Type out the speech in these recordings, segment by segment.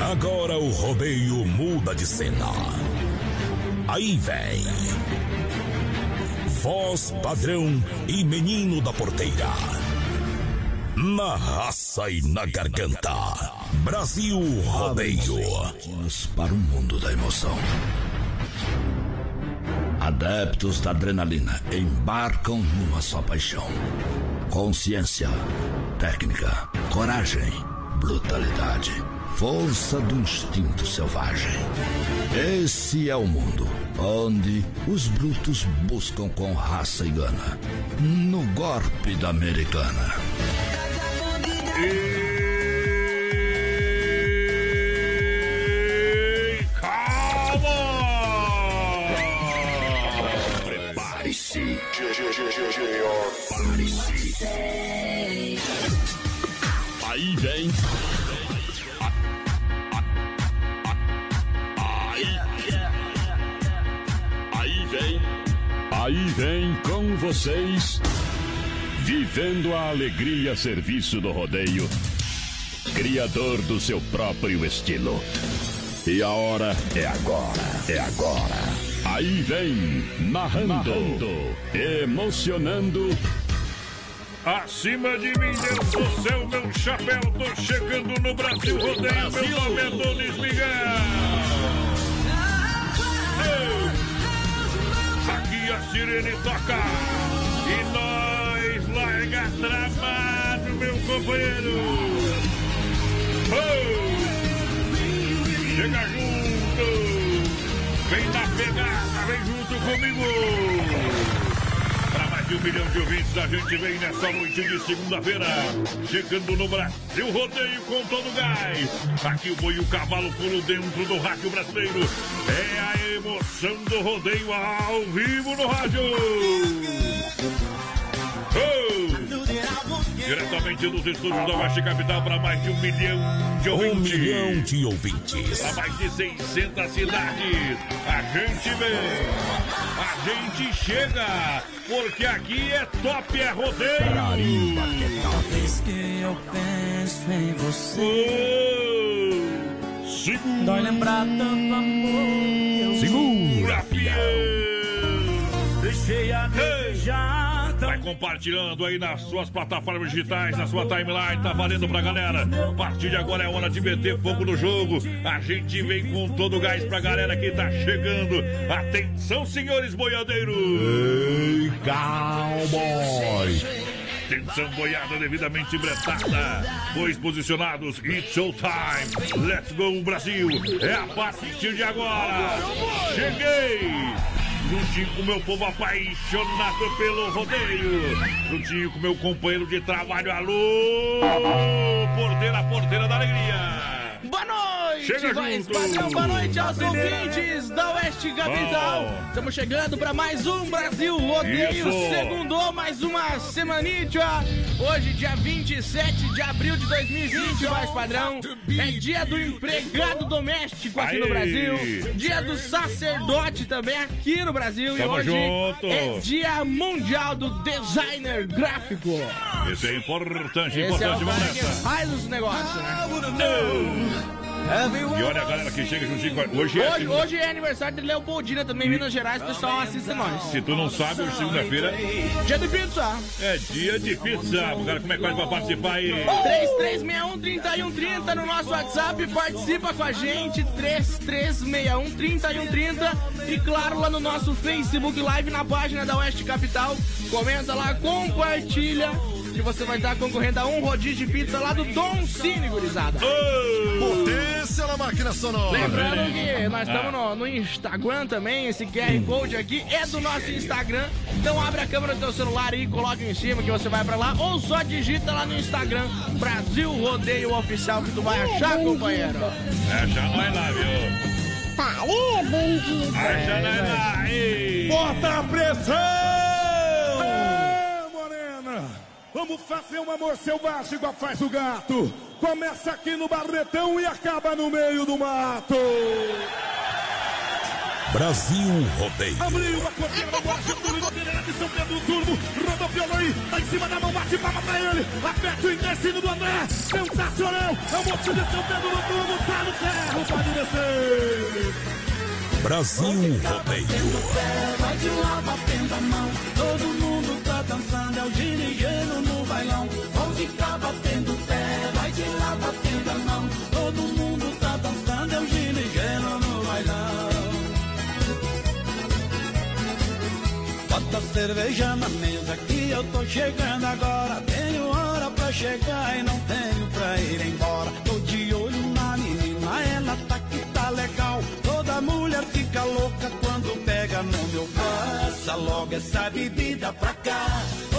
Agora o rodeio muda de cena. Aí vem. Voz padrão e menino da porteira. Na raça e na garganta. Brasil Rodeio. Para o mundo da emoção. Adeptos da adrenalina embarcam numa só paixão: consciência, técnica, coragem, brutalidade, força do instinto selvagem. Esse é o mundo onde os brutos buscam com raça e gana no golpe da americana. E calma! Prepare-se. Prepare-se. Aí vem. Aí vem com vocês, vivendo a alegria a serviço do rodeio, criador do seu próprio estilo. E a hora é agora, é agora. Aí vem, narrando, emocionando. Acima de mim, Deus do céu, meu chapéu, tô chegando no Brasil Rodeio, meu nome é Donis Miguel. A sirene toca e nós larga travado, meu companheiro. Oh! Chega junto, vem na pegada, vem junto comigo. De um milhão de ouvintes, a gente vem nessa noite de segunda-feira, chegando no Brasil Rodeio com todo gás. Aqui o boi e o cavalo pulam dentro do rádio brasileiro. É a emoção do rodeio ao vivo no rádio. Oh! Diretamente dos estúdios da Oeste Capital para mais de um milhão de Um ouvintes. milhão de ouvintes. Para mais de 600 cidades. A gente vem, a gente chega, porque aqui é top, é rodeio. Vez que eu penso em você, Oh, segura, dói lembrar tanto amor que segura, fiel. deixei a desejar. Vai compartilhando aí nas suas plataformas digitais, na sua timeline, tá valendo pra galera. A partir de agora é hora de meter fogo no jogo. A gente vem com todo o gás pra galera que tá chegando. Atenção, senhores boiadeiros! Ei, cowboy. Atenção, boiada devidamente bretada. Dois posicionados, it's show time. Let's go, Brasil. É a partir de agora. Cheguei. Juntinho com meu povo apaixonado pelo rodeio. Juntinho com meu companheiro de trabalho, alô. Porteira, porteira da alegria. Noite, Chega voz junto. padrão, boa noite aos ouvintes da Oeste Capital. Estamos chegando para mais um Brasil Rodeio, Isso. segundo mais uma semanita. Hoje, dia 27 de abril de 2020, voz padrão. É dia do empregado doméstico aqui no Aê. Brasil. Dia do sacerdote também aqui no Brasil. Tamo e hoje junto. é dia mundial do designer gráfico. Esse é importante, Esse é o importante. Vamos cara que faz os negócios, né? E olha a galera que chega juntinho com a- Hoje é, Hoje, hoje é aniversário de Leopoldina também, Minas Gerais, o pessoal assiste nós. se tu não sabe, hoje segunda-feira Dia de pizza. é dia de pizza. Cara, como é que faz pra participar aí? 3361-3130 no nosso WhatsApp, participa com a gente, 3361-3130 e claro, lá no nosso Facebook Live, na página da Oeste Capital, comenta lá, compartilha, que você vai estar concorrendo a um rodízio de pizza lá do Dom Cine, gurizada. Potência na máquina sonora. Lembrando que nós estamos no, no Instagram também, esse QR Code aqui é do nosso Instagram. Então abre a câmera do teu celular aí, coloca em cima que você vai pra lá, ou só digita lá no Instagram, Brasil Rodeio Oficial, que tu vai achar, companheiro. É, já nós lá, viu? Parê, bandido. É, já nós lá. Bota a pressão! É, morena, vamos fazer um amor selvagem igual faz o gato. Começa aqui no Barretão e acaba no meio do mato. Brasil Rodeio. Abriu a cortina da bola, Getúlio, bandeira de São Pedro do Turbo. Rodopiou aí, tá em cima da mão, bate palma pra ele. Aperta o intestino do André. Sensacional, é o moço de São Pedro do Turbo, tá no ferro, pode descer. Brasil Rodeio. Vai de lá batendo a mão, todo mundo dançando, é o ginigeno no bailão. Vão ficar batendo pé, vai de lá batendo a mão, todo mundo tá dançando, é o ginigeno no bailão. Bota cerveja na mesa que eu tô chegando agora. Tenho hora pra chegar e não tenho pra ir embora. Essa bebida pra cá.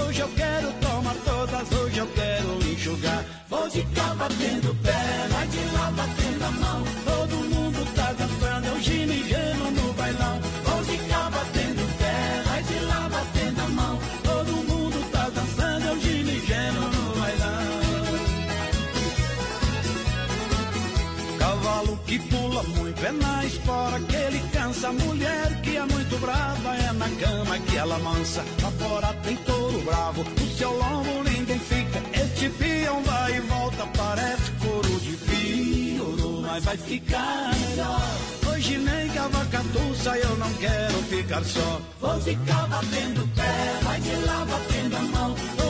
Hoje eu quero tomar todas, hoje eu quero enxugar. Vou de cá batendo pé, vai de lá batendo a mão. Todo mundo tá dançando, é o ginigeno no bailão. Vou de cá batendo pé, vai de lá batendo a mão. Todo mundo tá dançando, é o ginigeno no bailão. Cavalo que pula muito é na espora que ele cansa. Mulher é muito brava é na cama que ela mansa. Lá fora tem touro bravo, no seu lombo ninguém fica. Este peão vai e volta, parece couro de pioro, mas vai ficar melhor. Hoje nem cavacatuça eu não quero ficar só. Vou ficar batendo pé, vai de lá batendo a mão.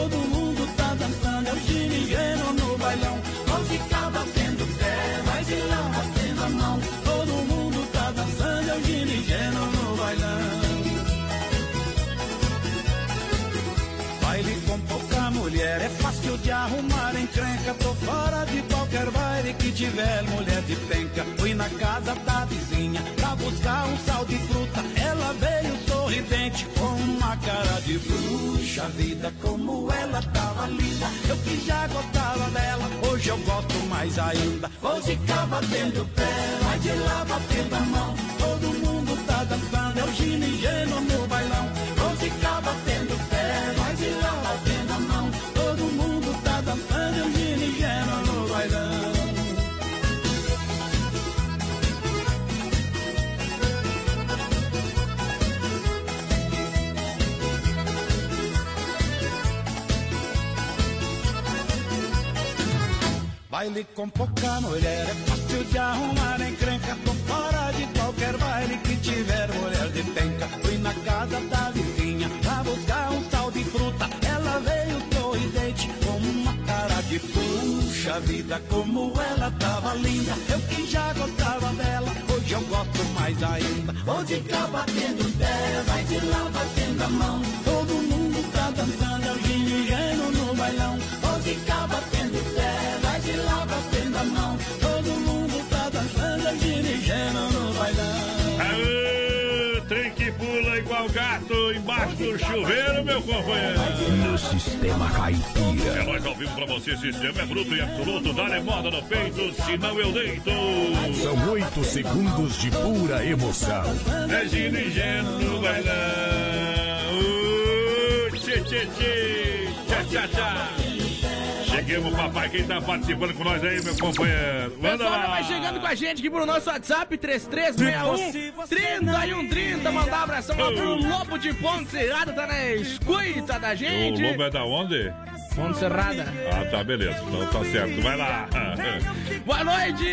Encrenca. Tô fora de qualquer baile que tiver mulher de penca. Fui na casa da vizinha pra buscar um sal de fruta. Ela veio sorridente com uma cara de bruxa. Vida como ela tava linda. Eu que já gostava dela, hoje eu gosto mais ainda. Vou ficar batendo pé, vai de lá batendo a mão. Todo mundo tá dançando, é o ginigeno no bailão. Vou ficar batendo pé, Baile com pouca mulher é fácil de arrumar encrenca. Tô fora de qualquer baile que tiver mulher de penca. Fui na casa da vizinha pra buscar um tal de fruta. Ela veio sorridente com uma cara de puxa vida. Como ela tava linda, eu que já gostava dela. Hoje eu gosto mais ainda. Vou de cá batendo pé, vai de lá batendo a mão. Igual gato embaixo do chuveiro, meu companheiro. No sistema caipira. É nós ao vivo pra você, sistema é bruto e absoluto, dá moda no peito, senão eu deito. São oito segundos de pura emoção. É ginigeno no bailão. Uh, tchê, tchê, tchê, tchá, tchá, tchá. Seguimos, papai. Quem tá participando com nós aí, meu companheiro? Manda Pessoal, lá. vai chegando com a gente aqui pro nosso WhatsApp, 3361 3130. Mandar um abração lá pro Lobo de Ponte Serrada, tá na escuta da O gente. lobo é da onde? Ponte Serrada. Ah, tá, beleza. Então tá certo. Vai lá. Boa noite,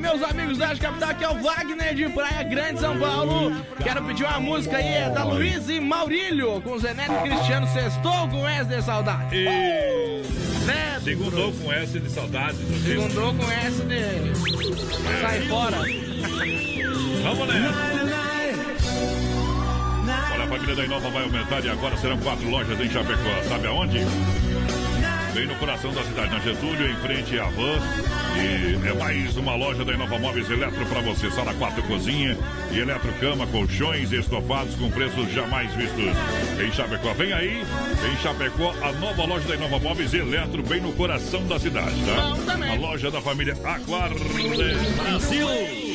meus amigos da Capital, aqui é o Wagner de Praia Grande, São Paulo. Quero pedir uma música aí, é da Luiz e Maurílio, com Zé Neto e Cristiano Sextou com S de saudade. E... Neto, Segundou com S de saudade. Segundou com S de... Sai fora. Vamos nessa. Olha, a família da Inova vai aumentar e agora serão quatro lojas em Chapecó. Sabe aonde? Bem no coração da cidade, na Getúlio, em frente à Van. E é mais uma loja da Inova Móveis Eletro para você. Sala 4 cozinha e eletrocama, colchões e estofados com preços jamais vistos. Em Chapecó, vem aí. Em Chapecó, a nova loja da Inova Móveis Eletro, bem no coração da cidade, tá? A loja da família Aguarde Brasil.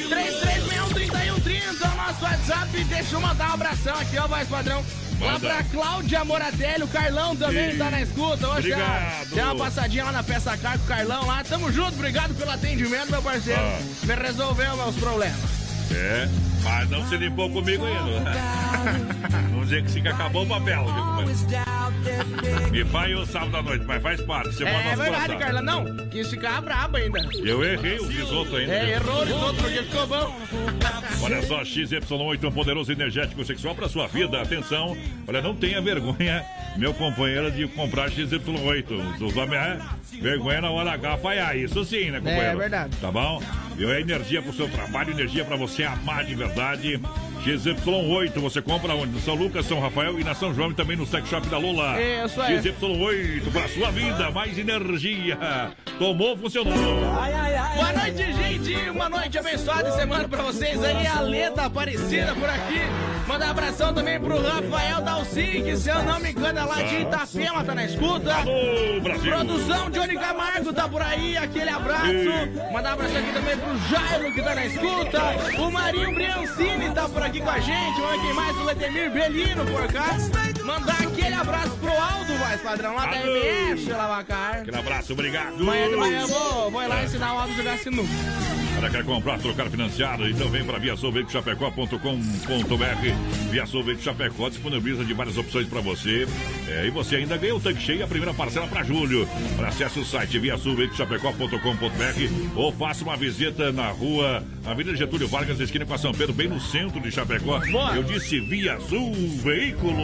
3361-3130 é o nosso WhatsApp. Deixa eu mandar um abração aqui, ó, voz padrão. Lá pra Cláudia Moratelli, o Carlão também Sim. tá na escuta. Hoje Obrigado. Deu uma passadinha lá na peça car com o Carlão lá. Tamo junto, obrigado pelo atendimento, meu parceiro. Ah. Me resolveu meus problemas. É, mas não se limpou comigo ainda. Vamos dizer que que acabou o papel. viu, companheiro? Me faz o sábado à noite, mas faz parte. Você É nas verdade, costas. Carlão. Não, quis ficar brabo ainda. Eu errei o risoto ainda. É, errou os outros, porque ficou bom. Olha só, XY8, um poderoso energético sexual para sua vida. Atenção, olha, não tenha vergonha, meu companheiro, de comprar XY8. Os homens, é, vergonha na hora H falhar. Isso sim, né, companheiro? É verdade. Tá bom? E é energia pro seu trabalho, energia para você amar de verdade. XY8, você compra onde? No São Lucas, São Rafael e na São João e também no Sex Shop da Lula. Isso aí. XY8 para sua vida, mais energia. Tomou, funcionou. Boa noite, gente. Uma noite abençoada e semana pra vocês aí. A Leda Aparecida por aqui. Mandar um abração também pro Rafael Dalci, que se eu não me engano é lá de Itapema, tá na escuta. Alô, Brasil. Produção Johnny Camargo tá por aí, aquele abraço. Mandar um abraço aqui também pro Jairo, que tá na escuta. O Marinho Briancini tá por aqui com a gente. Ver quem mais? O Letemir Belino por cá. Mandar aquele abraço pro Aldo, mais padrão, lá da. MS Lavacar. Aquele abraço, obrigado. Amanhã de manhã eu vou, vou lá ensinar o Aldo a jogar sinuca. Quer comprar, trocar financiado, então vem para viaçãoveicochapecó.com.br. Viação Veículo Chapecó disponibiliza de várias opções para você. É, e você ainda ganha o tanque cheio, a primeira parcela para julho. Para acesse o site viaçãoveicochapecó.com.br ou faça uma visita na rua Avenida Getúlio Vargas, esquina com a São Pedro, bem no centro de Chapecó. Boa. Eu disse Via Sul Veículo.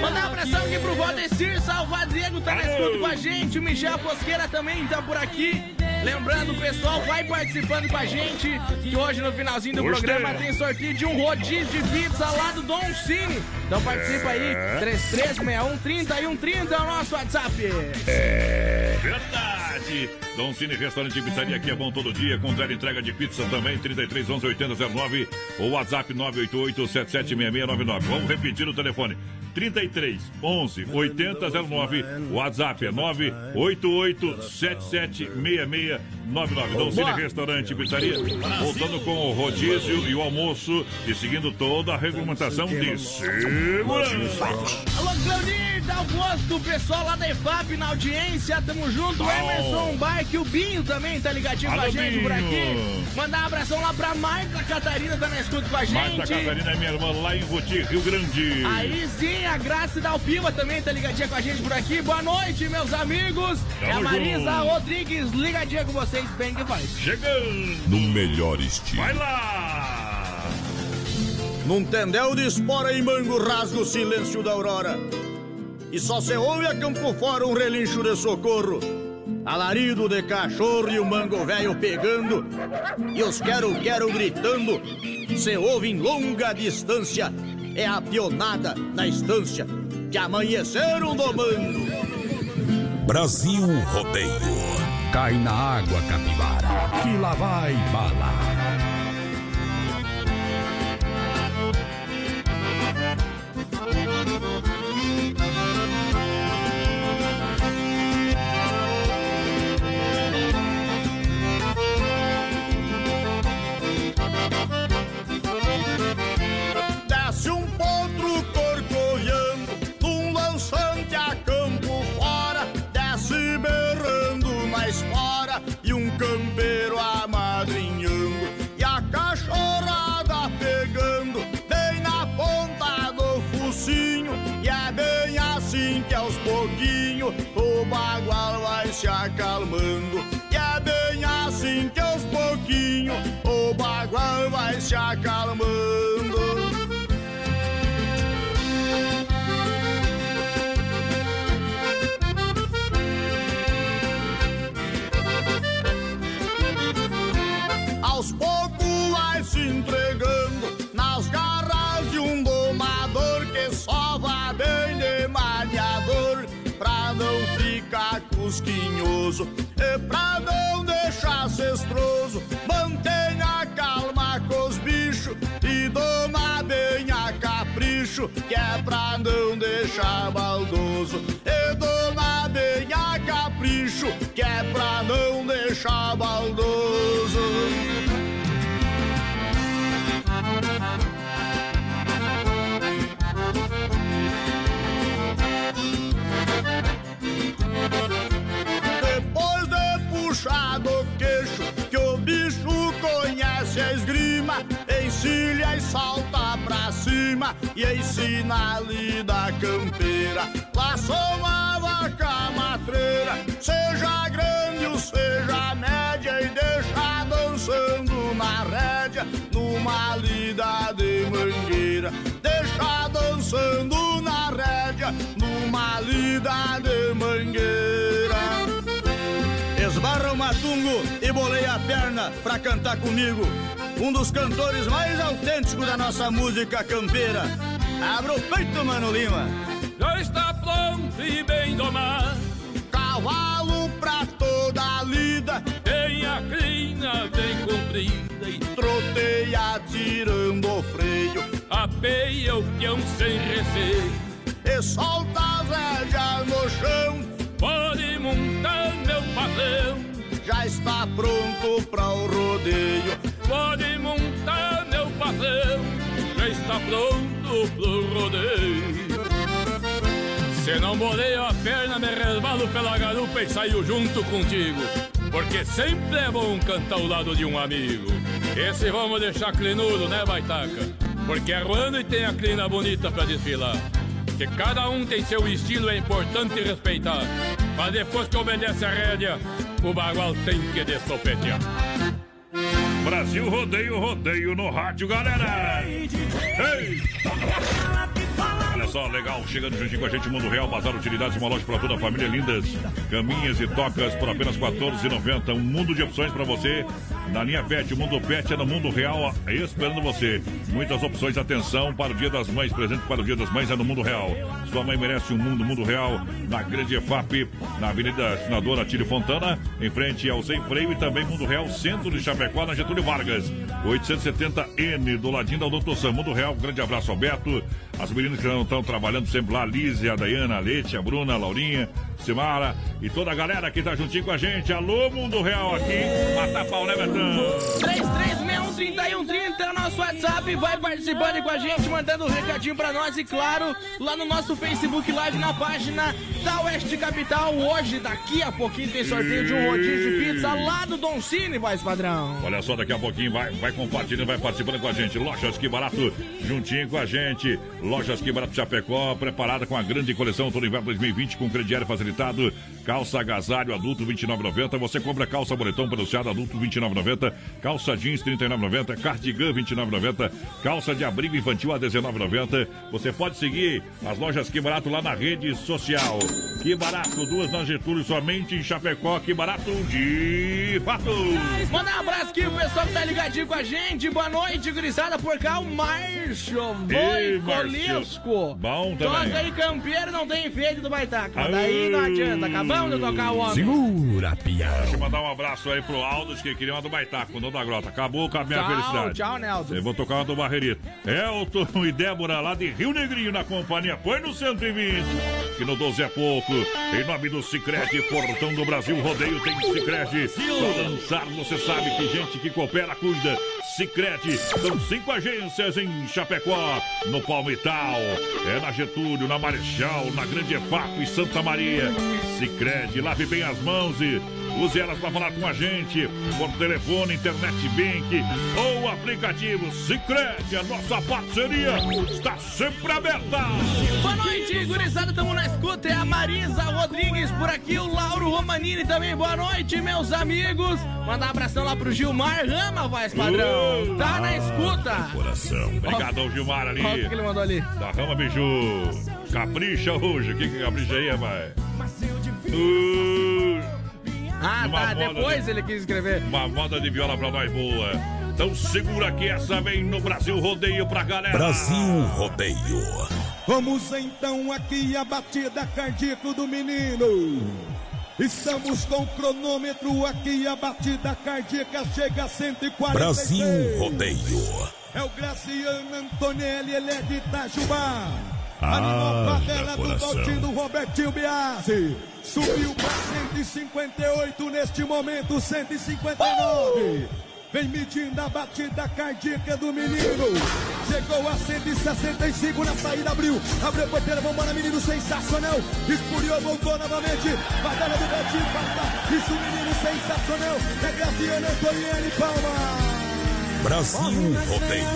Mandar um abração aqui pro Valdecir Salvadrigo, tá na escuta com a gente. O Michel Fosqueira também tá por aqui. Lembrando, o pessoal vai participando com a gente. Que hoje no finalzinho do Gostei. programa tem sorteio de um rodízio de pizza lá do Don Cine. Então participa aí. É. 3361 3130 é o nosso WhatsApp. Verdade! Dom Cine Restaurante e Pizzaria aqui é bom todo dia, com entrega de pizza também, 33 11 8009 ou WhatsApp 988 776699. Vamos repetir o telefone. 33 11 8009, WhatsApp é 988 776699. Dom Cine Restaurante e Pizzaria, voltando com o rodízio e o almoço e seguindo toda a regulamentação de segurança. Alô, Claudir, dá o gosto, o pessoal lá da EFAP na audiência, tamo junto. O Bom. Emerson Bike, o Binho também tá ligadinho com a Alô, gente por Binho. aqui. Mandar um abração lá pra Marta Catarina, tá na escuta com a gente. Marta Catarina é minha irmã lá em Ruti, Rio Grande. Aí sim, a Graça da Alpiva também tá ligadinha com a gente por aqui. Boa noite, meus amigos. é a Tamo Marisa junto. Rodrigues ligadinha com vocês, bem que faz. Chegando! No melhor estilo. Vai lá! Num tendel de espora em mango rasga o silêncio da aurora. E só se ouve a campo fora um relincho de socorro. Alarido de cachorro e o mango velho pegando. E os quero-quero gritando. Se ouve em longa distância. É a pionada na estância que amanheceram domando. Brasil Rodeio. Cai na água, capivara, que lá vai bala. O bagual vai se acalmando. aos que é pra não deixar baldoso. E doma bem a capricho que é pra não deixar baldoso. Depois de puxar do queixo, que o bicho conhece a esgrima, encilha e salta e ensina a lida campeira. Laçou uma vaca matreira, seja grande ou seja média, e deixa dançando na rédea, numa lida de mangueira. Deixa dançando na rédea, numa lida de mangueira. Esbarra o matungo e boleia a perna pra cantar comigo. Um dos cantores mais autênticos da nossa música campeira. Abra o peito, Mano Lima. Já está pronto e bem domado. Cavalo pra toda a lida. Tem a crina bem comprida e troteia tirando o freio. Apeia o peão sem receio. E solta as rédeas no chão. Pode montar meu patrão. Já está pronto para o rodeio. Pode montar meu patrão. Já está pronto pro rodeio. Se não boleio a perna, me resbalo pela garupa e saio junto contigo. Porque sempre é bom cantar ao lado de um amigo. Esse vamos deixar clinudo, né, baitaca? Porque é ruano e tem a clina bonita pra desfilar. Que cada um tem seu estilo, é importante respeitar. Mas depois que obedece a rédea, o bagual tem que destofetear. Brasil Rodeio, rodeio no rádio, galera! Ei! Olha só, legal, chegando juntinho com a gente, Mundo Real, Bazar Utilidades, uma loja para toda a família, lindas caminhas e tocas por apenas R$ 14,90. Um mundo de opções para você. Na linha Pet, o Mundo Pet é no Mundo Real, esperando você. Muitas opções, atenção, para o Dia das Mães, presente para o Dia das Mães é no Mundo Real. Sua mãe merece um mundo, Mundo Real, na Grande EFAP, na Avenida Senadora Tílio Fontana, em frente ao Sem Freio e também Mundo Real, centro de Chapecó, na Getúlio Vargas. 870N, do ladinho da Doutor Sam. Mundo Real, grande abraço, Alberto. As meninas que não estão trabalhando sempre lá, a Lízia, a Dayana, a Leite, a Bruna, a Laurinha, Simara e toda a galera que tá juntinho com a gente. Alô, Mundo Real aqui. Mata pau, né, Betão? 33613130 é o nosso WhatsApp. Vai participando com a gente, mandando um recadinho pra nós. E claro, lá no nosso Facebook Live, na página da Oeste Capital. Hoje, daqui a pouquinho, tem sorteio de um rodízio de pizza lá do Don Cine, voz padrão. Olha só, daqui a pouquinho vai, vai compartilhando, vai participando com a gente. Lojas Que Barato, juntinho com a gente. Lojas Que Barato Chapecó, preparada com a grande coleção todo inverno 2020 com crediário facilitado. Calça agasalho adulto 29,90. Você compra calça boletão pronunciado adulto 29,90. Calça jeans 39,90. Cardigan 29,90. Calça de abrigo infantil a 19,90. Você pode seguir as lojas Que Barato lá na rede social. Que Barato, duas na Getúlio, somente em Chapecó. Que Barato de fato. Manda um abraço aqui pro pessoal que tá ligadinho com a gente. Boa noite, gurizada, por cá, o Márcio Voicolisco. Bom também. Toca aí, campeiro, não tem enfeite do Baitaca. Mas daí não adianta, acabamos de tocar o homem. Segura, pião. Deixa eu mandar um abraço aí pro Aldos, que queria uma do Baitaco, não da Grota. Acabou com a minha Tchau, felicidade. tchau, Nelson. Eu vou tocar uma do Barreirito. Elton e Débora lá de Rio Negrinho na companhia. Põe no 120, no 12 é pouco. Em nome do Cicred, Portão do Brasil, rodeio tem Cicred. Pra lançar, você sabe que gente que coopera, cuida. Cicred, são cinco agências em Chapecó, no Palmital, é na Getúlio, na Marechal, na Grande EFAP e Santa Maria. Cicred, lave bem as mãos e Use elas para falar com a gente por telefone, internet bank ou aplicativo Sicredi. A nossa parceria está sempre aberta. Boa noite, gurizada. Estamos na escuta. É a Marisa Rodrigues por aqui, o Lauro Romanini também. Boa noite, meus amigos. Mandar um abração lá pro Gilmar Rama, voz padrão. Tá na escuta. Coração. Obrigado, Gilmar ali. Olha o que ele mandou ali. Da Rama Biju. Capricha hoje. O que que capricha aí, rapaz? Uh, Ah, Uma tá. moda Depois de- ele quis escrever. uma moda de viola pra nós boa. Então segura que essa vem no Brasil Rodeio pra galera. Brasil Rodeio. Vamos então aqui a batida cardíaca do menino. Estamos com o cronômetro aqui, a batida cardíaca chega a 146. Brasil Rodeio. É o Graciano Antonelli, ele é de Itajubá. Ah, Animal Padela do. Valtinho Robertinho Biasi. Subiu para 158 neste momento, 159. Vem medindo a batida cardíaca do menino. Chegou a 165 na saída, abriu. Abriu a porteira, vambora, menino sensacional. Escuriou, voltou novamente. Padela do Valtinho, passa. Isso, menino sensacional. É Graciano Antonelli, palma. Brasil Rodeio.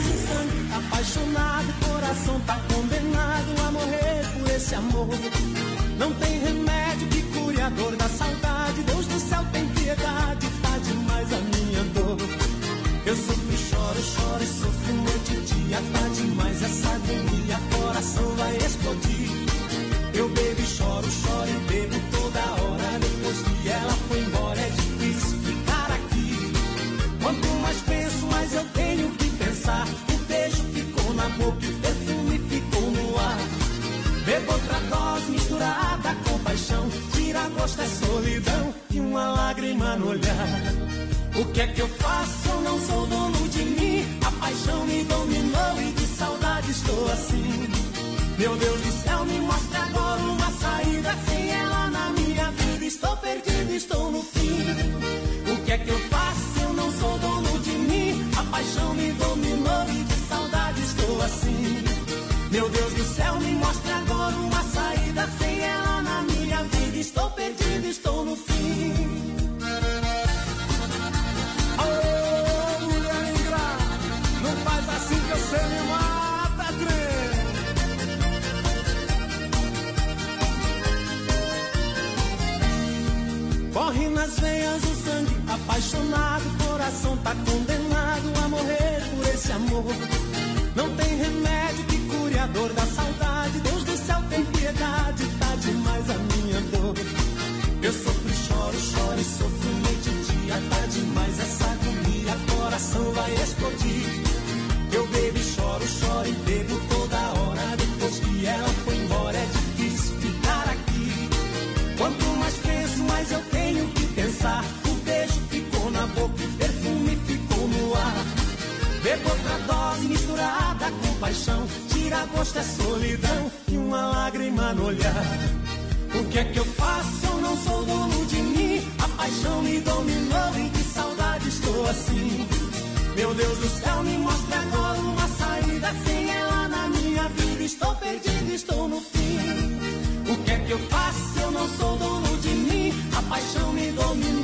apaixonado, coração tá condenado a morrer por esse amor. Não tem remédio que cure a dor da saudade. Deus do céu tem piedade, tá demais a minha dor. Eu sofro, choro, choro e sofro noite e dia. Tá demais essa agonia, coração vai explodir. Eu bebo choro, choro e bebo Tira gosto é solidão e uma lágrima no olhar. O que é que eu faço? Eu não sou dono de mim. A paixão me dominou e de saudade estou assim. Meu Deus do céu, me mostre agora uma saída. Sem ela na minha vida, estou perdido, estou no fim. O que é que eu faço? Eu não sou dono de mim. A paixão me dominou e de saudade estou assim. Meu Deus do céu, me mostre agora uma saída. Estou perdido, estou no fim. Ô, mulher ingrata, não faz assim que você me mata. Corre nas veias o sangue, apaixonado, coração tá condenado a morrer por esse amor. Não tem remédio que cure a dor da saudade. Deus do céu tem piedade, tá demais a minha dor. Eu sofro, choro, choro e sofro noite e dia, tá demais O que é que eu faço? Eu não sou dono de mim. A paixão me dominou e de saudade estou assim. Meu Deus do céu, me mostre agora uma saída. Sem ela na minha vida, estou perdido, estou no fim. O que é que eu faço? Eu não sou dono de mim. A paixão me dominou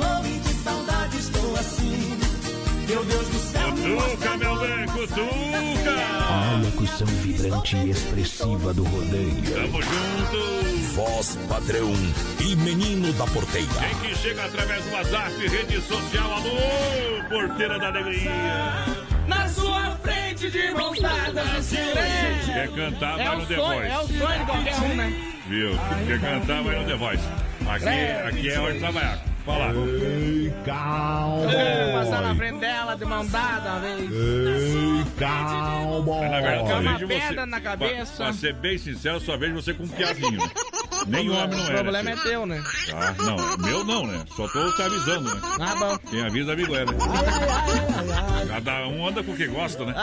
Meu Deus do céu, Cutuca, meu bem, cutuca! A locução vibrante e expressiva do rodeio. Tamo junto! Voz padrão e menino da porteira. Quem que chega através do WhatsApp, rede social, alô, porteira da alegria. Na sua frente de mãos dadas, Quer cantar, É vai o no The sonho, é o Voice. sonho de qualquer um, né? Viu? Quer cantar, vai no The Voice. Aqui, aqui é hora de trabalhar. Fala. Ei, calma. Passar na frente dela de mão dada uma vez. Ei, calma. Na verdade, eu vejo você. na Pra, cabeça. pra ser bem sincero, só vejo você com um piazinho. Nem homem não O é. problema né, é teu, né? Tá, não, meu não, né? Só tô te avisando, né? Ah, bom. Quem avisa, amigo é, né? Cada um anda com o que gosta, né?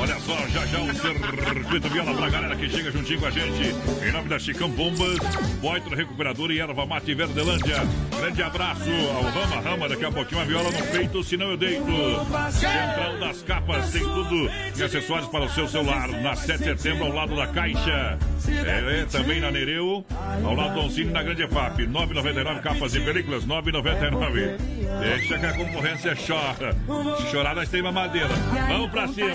Olha só, já já o circuito viola pra galera que chega juntinho com a gente. Em nome da Chicão Bombas, Boitro Recuperador e Erva Mate Verdelândia. Grande abraço ao Rama Rama. Daqui a pouquinho uma viola no peito, senão eu deito. Central das Capas tem tudo e acessórios para o seu celular. Na 7 de setembro, ao lado da Caixa. É, é, também na Nereu, ao lado do Oncine, na Grande FAP. 9,99 capas e películas, 9,99. Deixa que a concorrência chora. Se chorar, nós temos madeira. Vamos pra cima.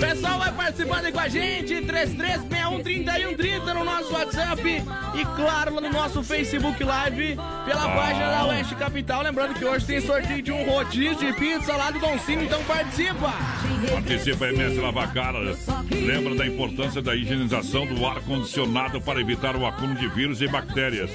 Pessoal, vai participando com a gente. 33613130 no nosso WhatsApp. E claro, no nosso Facebook Live, pela Ah. página da Oeste Capital. Lembrando que hoje tem sorteio de um rodízio de pizza lá do Don Cine, então participa. Participa MS Lavacara. Lembra da importância da higienização do ar-condicionado para evitar o acúmulo de vírus e bactérias.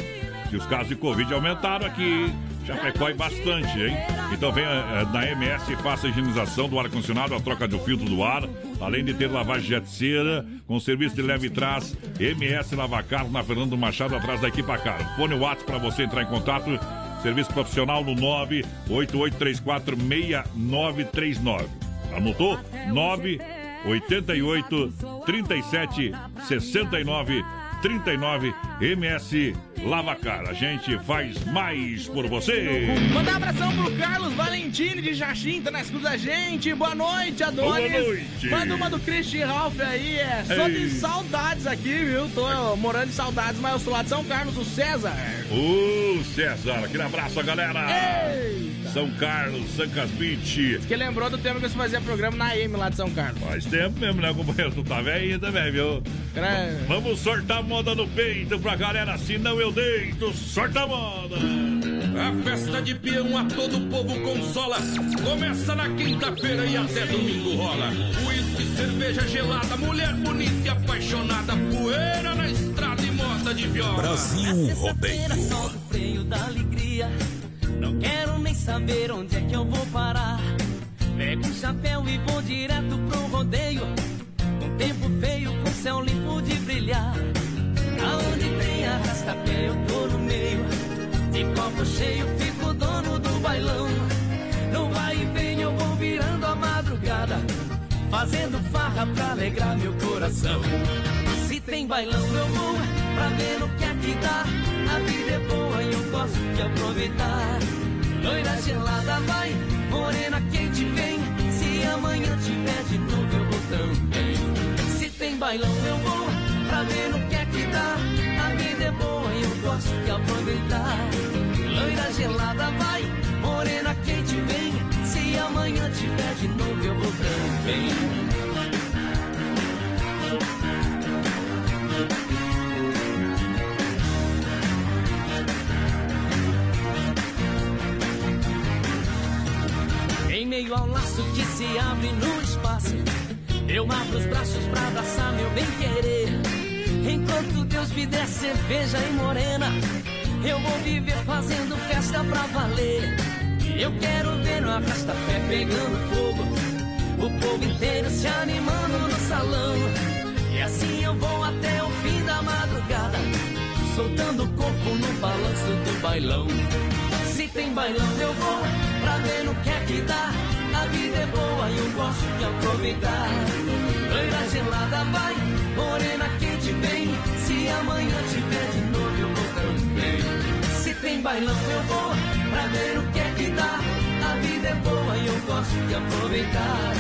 Que os casos de Covid aumentaram aqui. Já precói bastante, hein? Então venha eh, na MS e faça a higienização do ar-condicionado, a troca do filtro do ar, além de ter lavagem jet cera, com serviço de leve e trás, MS Lavacar na Fernando Machado, atrás da equipa Car. Fone WhatsApp para você entrar em contato. Serviço profissional no 988346939. Anotou? 988 37 69 39 MS Lavacar. A gente faz mais por você. Mandar um abração pro Carlos Valentini de Jaxim, tá na escuta da gente. Boa noite, Adonis. Boa noite. Manda uma do Christian Ralph aí. É só de Ei. saudades aqui, viu? Tô morando de saudades, mas eu sou lá de São Carlos, o César. Ô, César, aquele abraço, galera. São Carlos, San Casbite. Que lembrou do tempo que você fazia programa na AM lá de São Carlos. Faz tempo mesmo, né, companheiro? Tu tá velho também, viu? Cara, Vamos sortar moda no peito pra galera, senão eu deito. Sorta a moda. A festa de peão a todo povo consola. Começa na quinta-feira e até domingo rola. Uísque, cerveja gelada, mulher bonita e apaixonada. Poeira na estrada e moda de viola. Brasil Rodeio. Só do freio da alegria. Não quero nem saber onde é que eu vou parar. Pego um chapéu e vou direto pro rodeio. Um tempo feio com céu limpo de brilhar. Aonde tem arrasta-pé eu tô no meio. De copo cheio fico dono do bailão. No vai e vem eu vou virando a madrugada. Fazendo farra pra alegrar meu coração. Se tem bailão eu vou pra ver no que é que dá. A vida é boa e eu gosto de aproveitar. Loira gelada vai, morena quente vem. Se amanhã tiver de novo eu vou também. Tem bailão eu vou pra ver no que é que dá. A vida é boa e eu gosto de aproveitar. Loira gelada vai, morena quente vem. Se amanhã tiver de novo eu vou também. Em meio ao laço que se abre no espaço, eu abro os braços pra abraçar meu bem-querer. Enquanto Deus me der cerveja e morena, eu vou viver fazendo festa pra valer. Eu quero ver no arrasta-pé pegando fogo, o povo inteiro se animando no salão. E assim eu vou até o fim da madrugada, soltando o corpo no balanço do bailão. Se tem bailão eu vou pra ver no que é que dá. A vida é boa e eu gosto de aproveitar. Loira gelada vai, morena quente vem. Se amanhã tiver de novo eu vou também. Se tem bailão eu vou pra ver o que é que dá. A vida é boa e eu gosto de aproveitar.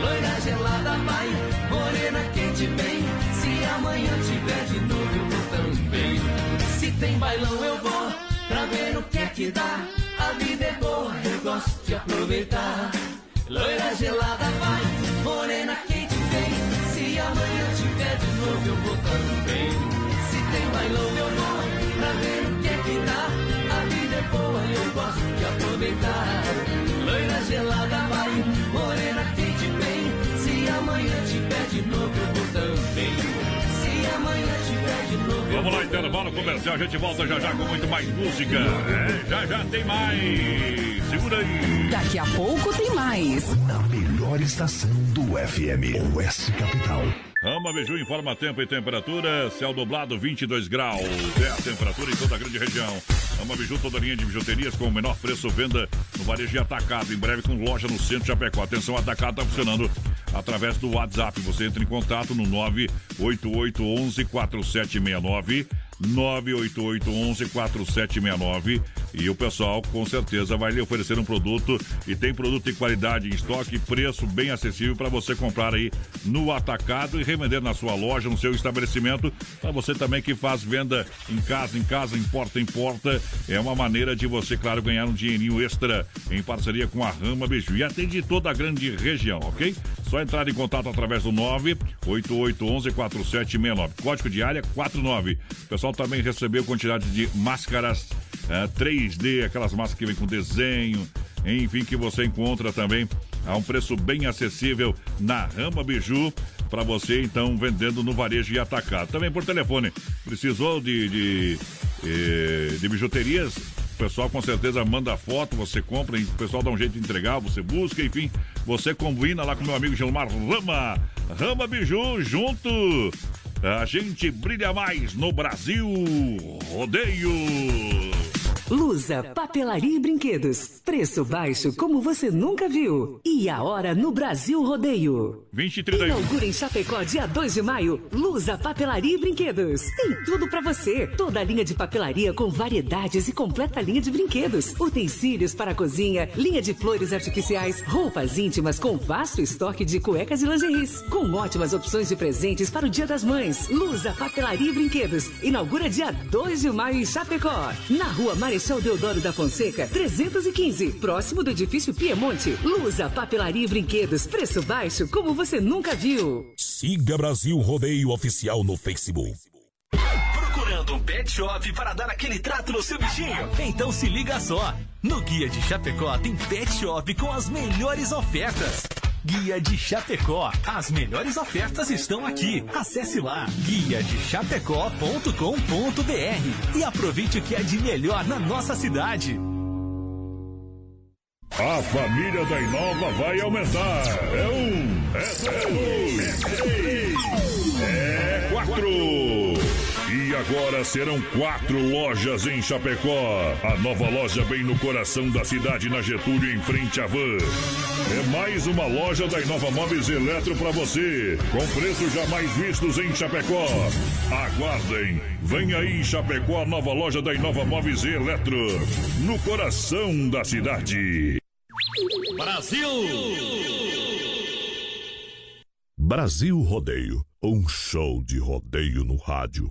Loira gelada vai, morena quente vem. Se amanhã tiver de novo eu vou também. Se tem bailão eu vou pra ver o que é que dá. A vida é boa, eu gosto de aproveitar. Loira gelada vai, morena quente vem. Se amanhã tiver de novo eu vou também. Se tem bailão eu vou pra ver o que é que dá. A vida é boa, eu gosto de aproveitar. Loira gelada vai, morena quente vem. Se amanhã tiver de novo eu vou também. Vamos lá, intervalo comercial. A gente volta já já com muito mais música. É, já já tem mais. Segura aí. Daqui a pouco tem mais. Na melhor estação do FM, Oeste Capital. Rama Biju informa tempo e temperatura. Céu nublado, 22 graus. É a temperatura em toda a grande região. Rama Biju, toda linha de bijuterias com o menor preço, venda no varejo e atacado. Em breve com loja no centro de Chapecó. Atenção, atacado está funcionando através do WhatsApp. Você entra em contato no 98811 4769. 98811 4769. E o pessoal com certeza vai lhe oferecer um produto e tem produto de qualidade em estoque, preço bem acessível para você comprar aí no atacado e revender na sua loja, no seu estabelecimento. Para você também que faz venda em casa, em casa, em porta em porta, é uma maneira de você, claro, ganhar um dinheirinho extra em parceria com a Rama Biju. E atende toda a grande região, ok? Só entrar em contato através do 988114769. Código de área 49. O pessoal também recebeu quantidade de máscaras é, 3D, aquelas máscaras que vem com desenho, enfim, que você encontra também a um preço bem acessível na Rama Biju para você então vendendo no varejo e atacado. Também por telefone. Precisou de, de, eh, de bijuterias? O pessoal com certeza manda foto, você compra, o pessoal dá um jeito de entregar, você busca, enfim, você combina lá com meu amigo Gilmar Rama. Rama Biju, junto. A gente brilha mais no Brasil Rodeio. Lusa, papelaria e brinquedos. Preço baixo como você nunca viu. E a hora no Brasil Rodeio. 20 e 31. Inaugura em Chapecó dia 2 de maio. Lusa, papelaria e brinquedos. Tem tudo pra você. Toda a linha de papelaria com variedades e completa linha de brinquedos. Utensílios para a cozinha, linha de flores artificiais, roupas íntimas com vasto estoque de cuecas e lingeries. Com ótimas opções de presentes para o Dia das Mães. Lusa, papelaria e brinquedos. Inaugura dia 2 de maio em Chapecó. Na rua Marechal Deodoro da Fonseca, 315. Próximo do edifício Piemonte. Lusa, papelaria e brinquedos. Preço baixo como você nunca viu. Siga Brasil Rodeio Oficial no Facebook. Procurando um pet shop para dar aquele trato no seu bichinho? Então se liga só. No Guia de Chapecó tem pet shop com as melhores ofertas. Guia de Chapecó. As melhores ofertas estão aqui. Acesse lá guia de chapecó.com.br e aproveite o que é de melhor na nossa cidade. A família da Inova vai aumentar. É um, é dois, é três, é quatro. Agora serão quatro lojas em Chapecó. A nova loja bem no coração da cidade, na Getúlio, em frente à van. É mais uma loja da Inova Móveis Eletro para você, com preços jamais vistos em Chapecó. Aguardem. Vem aí em Chapecó a nova loja da Inova Móveis Eletro, no coração da cidade. Brasil! Brasil Rodeio, um show de rodeio no rádio.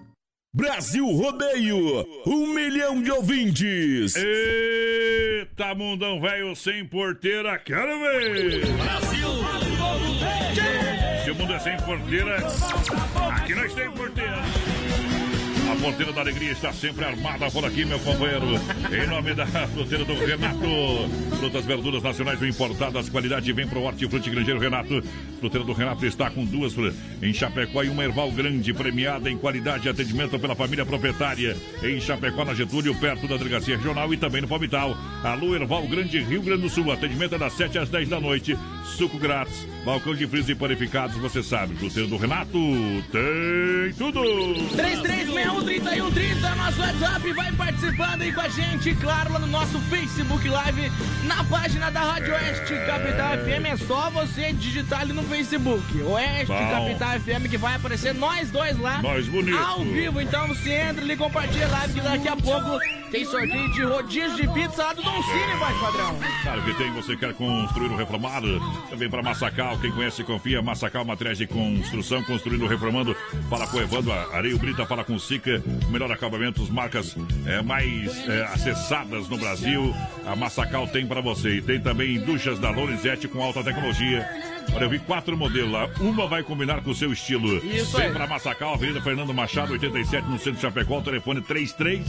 Brasil Rodeio, um milhão de ouvintes. Eita, mundão velho sem porteira, quero ver. Brasil! Se o mundo é sem porteira, aqui nós temos porteira. A porteira da alegria está sempre armada por aqui, meu companheiro. Em nome da fruteira do Renato. Frutas, verduras nacionais ou importadas, qualidade vem pro Hortifruti Grangeiro Renato. Fruteira do Renato está com duas em Chapecó e uma Erval Grande, premiada em qualidade e atendimento pela família proprietária. Em Chapecó, na Getúlio, perto da Delegacia Regional e também no Palmital. Alô, Erval Grande, Rio Grande do Sul. Atendimento é das 7 às 10 da noite. Suco grátis, balcão de frios e panificados, você sabe. Fruteira do Renato tem tudo. 33613130, nosso WhatsApp, vai participando aí com a gente, claro, lá no nosso Facebook Live, na página da Rádio Oeste Capital FM, é só você digitar ali no Facebook, Oeste Bom. Capital FM, que vai aparecer nós dois lá, Nós bonito. ao vivo, então você entra ali, compartilha a live, que daqui a pouco Tem sorteio de rodízio de pizza lá do Don Cine, voz padrão. Claro que tem, você quer construir ou reformar, também para Massacal, quem conhece confia, Massacal Materiais de Construção, construindo, reformando, fala com o Evandro, Areio Brita, fala com Sica, melhor acabamento, marcas é, mais é, acessadas no Brasil, a Massacal tem para você, e tem também duchas da Lorenzetti com alta tecnologia, Olha, eu vi quatro modelos lá. Uma vai combinar com o seu estilo. Isso Vem para Massacal, Avenida Fernando Machado, 87, no centro de Chapecó. O telefone 33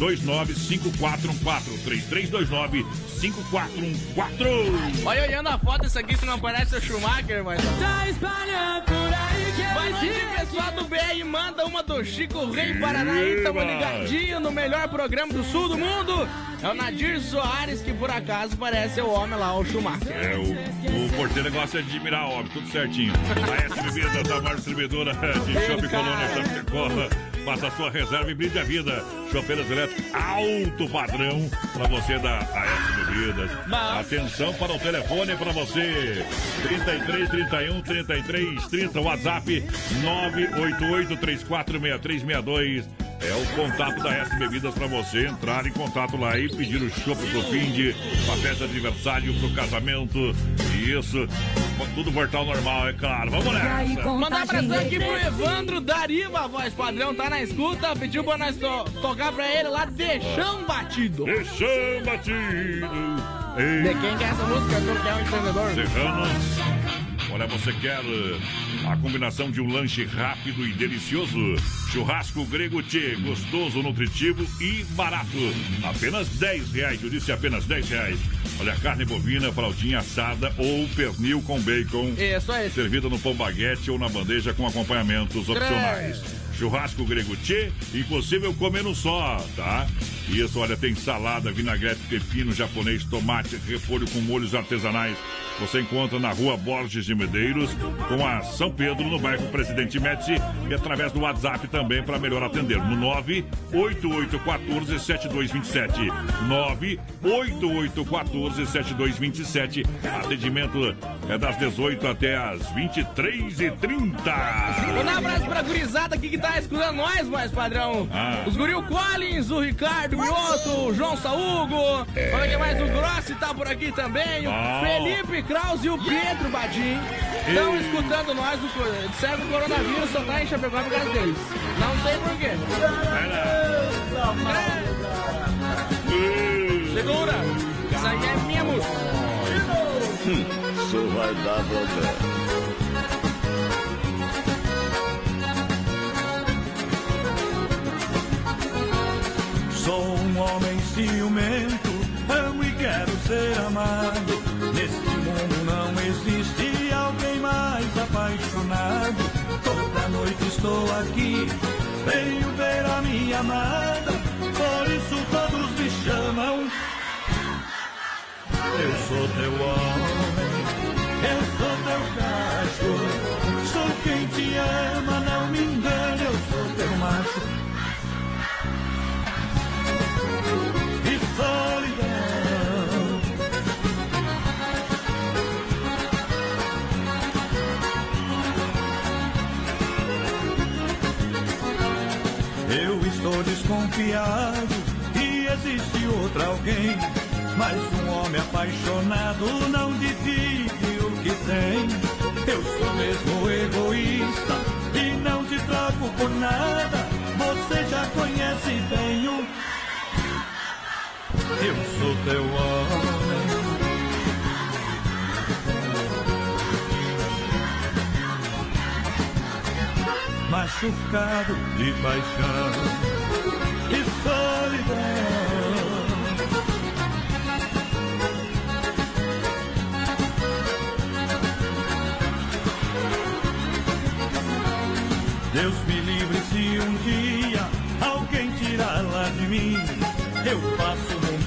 295414 3329 5414 Olha, olhando a foto, isso aqui se não parece o Schumacher, mas. Tá espalhando por aí que sim, pessoal do BR, manda uma do Chico Rei Paranaí, tamo Eba! ligadinho no melhor programa do sul do mundo. É o Nadir Soares, que por acaso parece o homem lá, o Schumacher. É, o, o porteiro gosta de admirar homem, tudo certinho. A S Bebidas, a maior distribuidora de Shopping Colônia Chapecó. Faça a sua reserva e brinde a vida. Chopeiras elétricas alto padrão para você da AS Bebidas. Atenção para o telefone para você. 33 31 33 30 WhatsApp 988 346362. É o contato da S Bebidas para você entrar em contato lá e pedir o chopp pro fim de pra festa de aniversário, pro casamento. Isso, tudo voltar ao normal, é claro. Vamos nessa. Mandar um abração aqui pro Evandro Dariva, voz padrão, tá na escuta, pediu pra nós to- tocar pra ele lá, Deixão Batido. Deixão Batido. Ei. De quem que é essa música? Tu que é um entendedor? Serrano. Olha, você quer eh, a combinação de um lanche rápido e delicioso? Churrasco grego tchê, gostoso, nutritivo e barato. Apenas 10 reais, eu disse apenas 10 reais. Olha, carne bovina, fraldinha assada ou pernil com bacon. Isso aí. Servida no pão baguete ou na bandeja com acompanhamentos opcionais. Churrasco grego tchê, impossível comer no só, tá? Isso, olha, tem salada, vinagrete, pepino, japonês, tomate, repolho com molhos artesanais. Você encontra na rua Borges de Medeiros, com a São Pedro, no bairro Presidente Médici, e através do WhatsApp também para melhor atender. No 98814-7227. 98814-7227. Atendimento é das 18 até as 23h30. Mandar um abraço pra gurizada aqui que tá escutando nós, voz padrão. Ah. Os Guril Collins, o Ricardo Mioto, o João Saúgo. Olha que mais, o Grossi tá por aqui também. O. Felipe Kraus e o Pedro Badim. Estão escutando nós, o que o coronavírus só tá em Chapecó por causa deles. Não sei por quê. Segura! Isso aí é minha música. Isso vai dar problema. Sou um homem ciumento, amo e quero ser amado. Neste mundo não existe alguém mais apaixonado. Toda noite estou aqui, venho ver a minha amada. Por isso todos me chamam. Eu sou teu homem, desconfiado que existe outro alguém, mas um homem apaixonado não divide o que tem. Eu sou mesmo egoísta e não te troco por nada. Você já conhece bem o eu sou teu homem. Machucado de paixão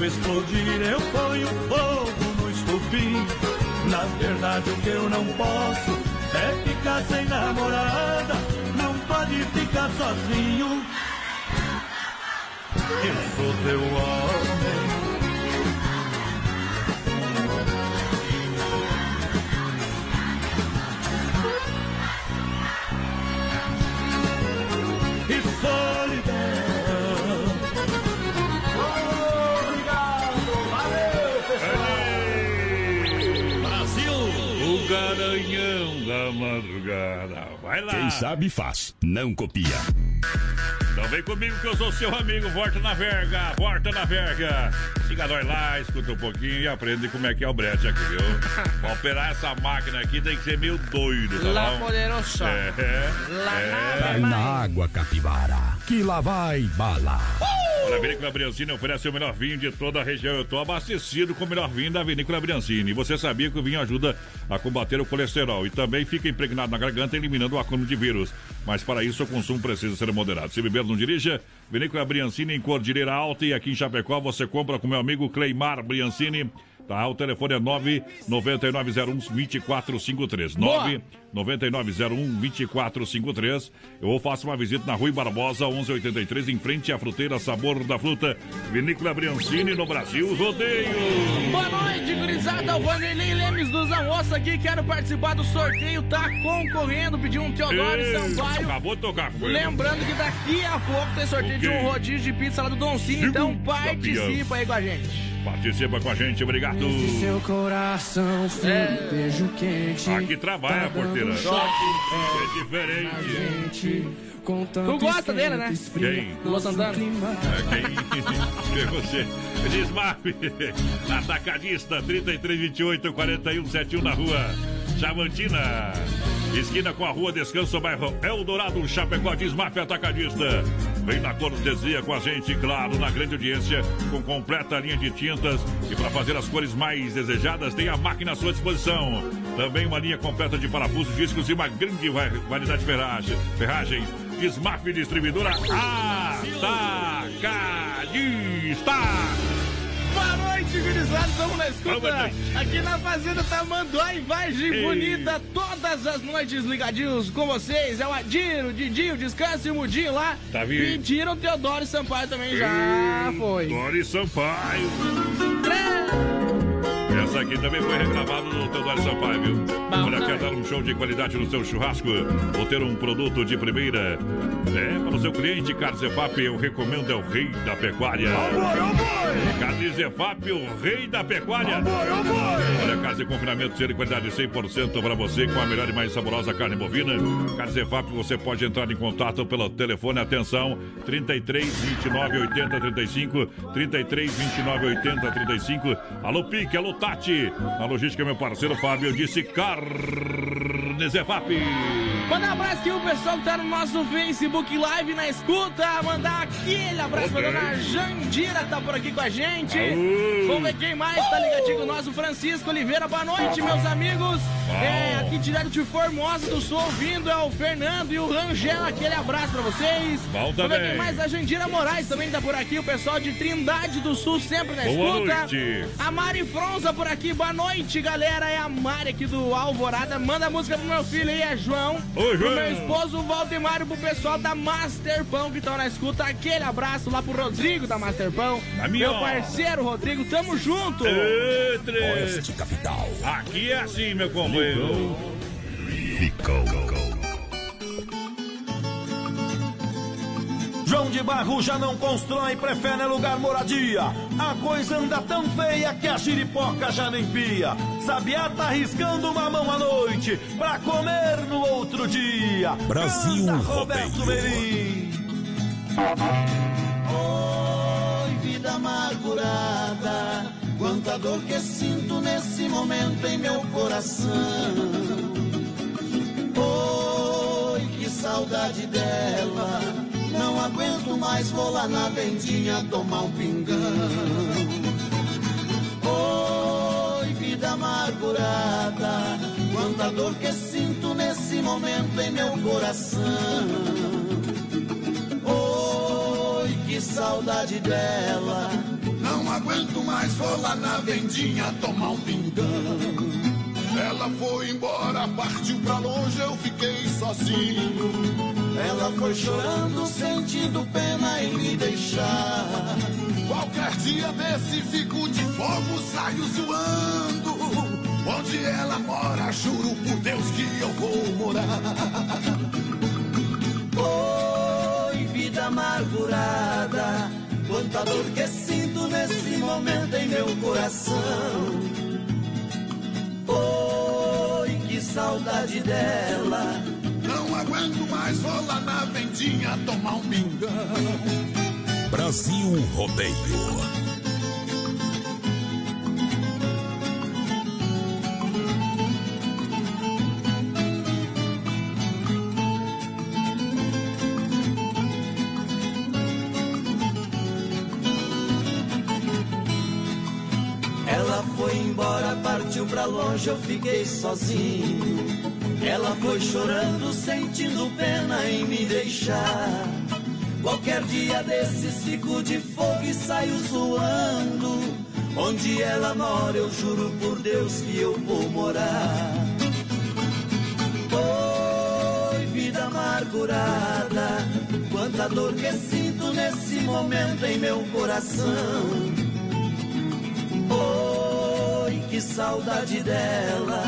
explodir, eu ponho fogo no estupim. Na verdade, o que eu não posso é ficar sem namorada. Não pode ficar sozinho. Eu sou teu homem. Vai lá. Quem sabe faz, não copia. Então vem comigo que eu sou seu amigo, volta na verga, volta na verga. Siga nós lá, escuta um pouquinho e aprende como é que é o brete aqui, viu? Pra operar essa máquina aqui tem que ser meio doido, tá Lá bom? poderoso. É, é. Lá é. Na água, capivara, que lá vai bala. Olha, a Vinícola Briancini oferece o melhor vinho de toda a região. Eu estou abastecido com o melhor vinho da Vinícola Briancini. Você sabia que o vinho ajuda a combater o colesterol e também fica impregnado na garganta, eliminando o acúmulo de vírus. Mas para isso, o consumo precisa ser moderado. Se beber, não dirija. Vinícola Briancini em Cordilheira Alta e aqui em Chapecó você compra com meu amigo Cleimar Briancini. Tá, o telefone é 99901-2453. Boa. 9901-2453. Eu faço uma visita na Rui Barbosa, 1183, em frente à fruteira Sabor da Fruta. Vinícola Briancini no Brasil Rodeio. Boa noite, gurizada. O Vanderlei Lemes dos Almoços aqui. Quero participar do sorteio. Tá concorrendo. Pediu um Teodoro Ei, Sampaio. Acabou de tocar com ele. Lembrando que daqui a pouco tem sorteio de Ok. um rodízio de pizza lá do Don Cine. Então participa aí com a gente. Participa com a gente, obrigado. Seu coração frio, É. beijo quente. Aqui trabalha a porteira. choque, É diferente. Tu gosta dele, né? Quem? Do Los Andanos. É quem? É você. Desmap. Atacadista 3328 4171 na rua Chavantina. Esquina com a rua Descanso, bairro Eldorado, Chapecó, Desmaf Atacadista. Vem na cortesia com a gente, claro, na grande audiência, com completa linha de tintas. E para fazer as cores mais desejadas, tem a máquina à sua disposição. Também uma linha completa de parafusos, discos e uma grande va- variedade de ferragem. ferragens. Desmaf Distribuidora Atacadista. Boa noite, gurizada. Estamos na escuta. Aqui na Fazenda Tamanduá, Vargem Ei. Bonita. Todas as noites ligadinhos com vocês. É o Adiro, o Didinho, o Descanso e o Mudinho lá. Tá vindo. Pediram Teodoro Sampaio também. Já foi. Dori Sampaio. Essa aqui também foi regravada no Teodoro Sampaio, viu? Olha, quer dar um show de qualidade no seu churrasco ou ter um produto de primeira? É, para o seu cliente, Carlos Zefap, eu recomendo é o rei da pecuária. Carlos Zefap, o rei da pecuária. Olha, casa de confinamento, ser de qualidade 100% para você, com a melhor e mais saborosa carne bovina. Carlos Zefap, você pode entrar em contato pelo telefone, atenção, 33 29 80 35, 33 29 80 35. Alô, Pique, alô, Tati. Na logística, meu parceiro Fábio, disse Carne Zefap. Mandar um abraço aqui o pessoal que tá no nosso Facebook Live na escuta. Mandar aquele abraço pra Ok. dona Jandira, que tá por aqui com a gente. Aô. Vamos ver quem mais tá ligadinho com o nosso Francisco Oliveira. Boa noite, meus amigos. É, aqui direto de Formosa do Sul, ouvindo é o Fernando e o Rangel. Aquele abraço pra vocês. Bom Vamos ver quem mais. A Jandira Moraes também tá por aqui. O pessoal de Trindade do Sul sempre na Boa escuta. noite. A Mari Fronza por aqui. Boa noite, galera. É a Mari aqui do Alvorada. Manda música pro meu filho aí, é João. Ô, Pro meu esposo, o Valdemar, e pro pessoal da Master Pão que estão na escuta. Aquele abraço lá pro Rodrigo da Master Pão. A minha, meu parceiro, Rodrigo. Tamo junto. Oeste Capital. Aqui é assim, meu companheiro. Ficou. João de Barro já não constrói, prefere lugar moradia. A coisa anda tão feia que a giripoca já nem pia. Sabiá tá arriscando uma mão à noite pra comer no outro dia. Brasil Canta Roberto. Merim. Oi, vida amargurada, quanta dor que sinto nesse momento em meu coração. Oi, que saudade dela, não aguento mais, vou lá na vendinha tomar um pingão. Oi, vida amargurada, quanta dor que sinto nesse momento em meu coração. Oi, que saudade dela. Não aguento mais, vou lá na vendinha tomar um pingão. Ela foi embora, partiu pra longe, eu fiquei sozinho. Ela foi chorando, sentindo pena em me deixar. Qualquer dia desse fico de fogo, saio zoando. Onde ela mora, juro por Deus que eu vou morar. Oi, vida amargurada, quanta dor que sinto nesse momento em meu coração. Oi, saudade dela. Não aguento mais, vou lá na vendinha tomar um pingão. Brasil Rodeio. Ela foi embora, partiu pra longe, eu fiquei sozinho. Ela foi chorando, sentindo pena em me deixar. Qualquer dia desses fico de fogo e saio zoando. Onde ela mora, eu juro por Deus que eu vou morar. Oi, vida amargurada, quanta dor que sinto nesse momento em meu coração. Oi, que saudade dela.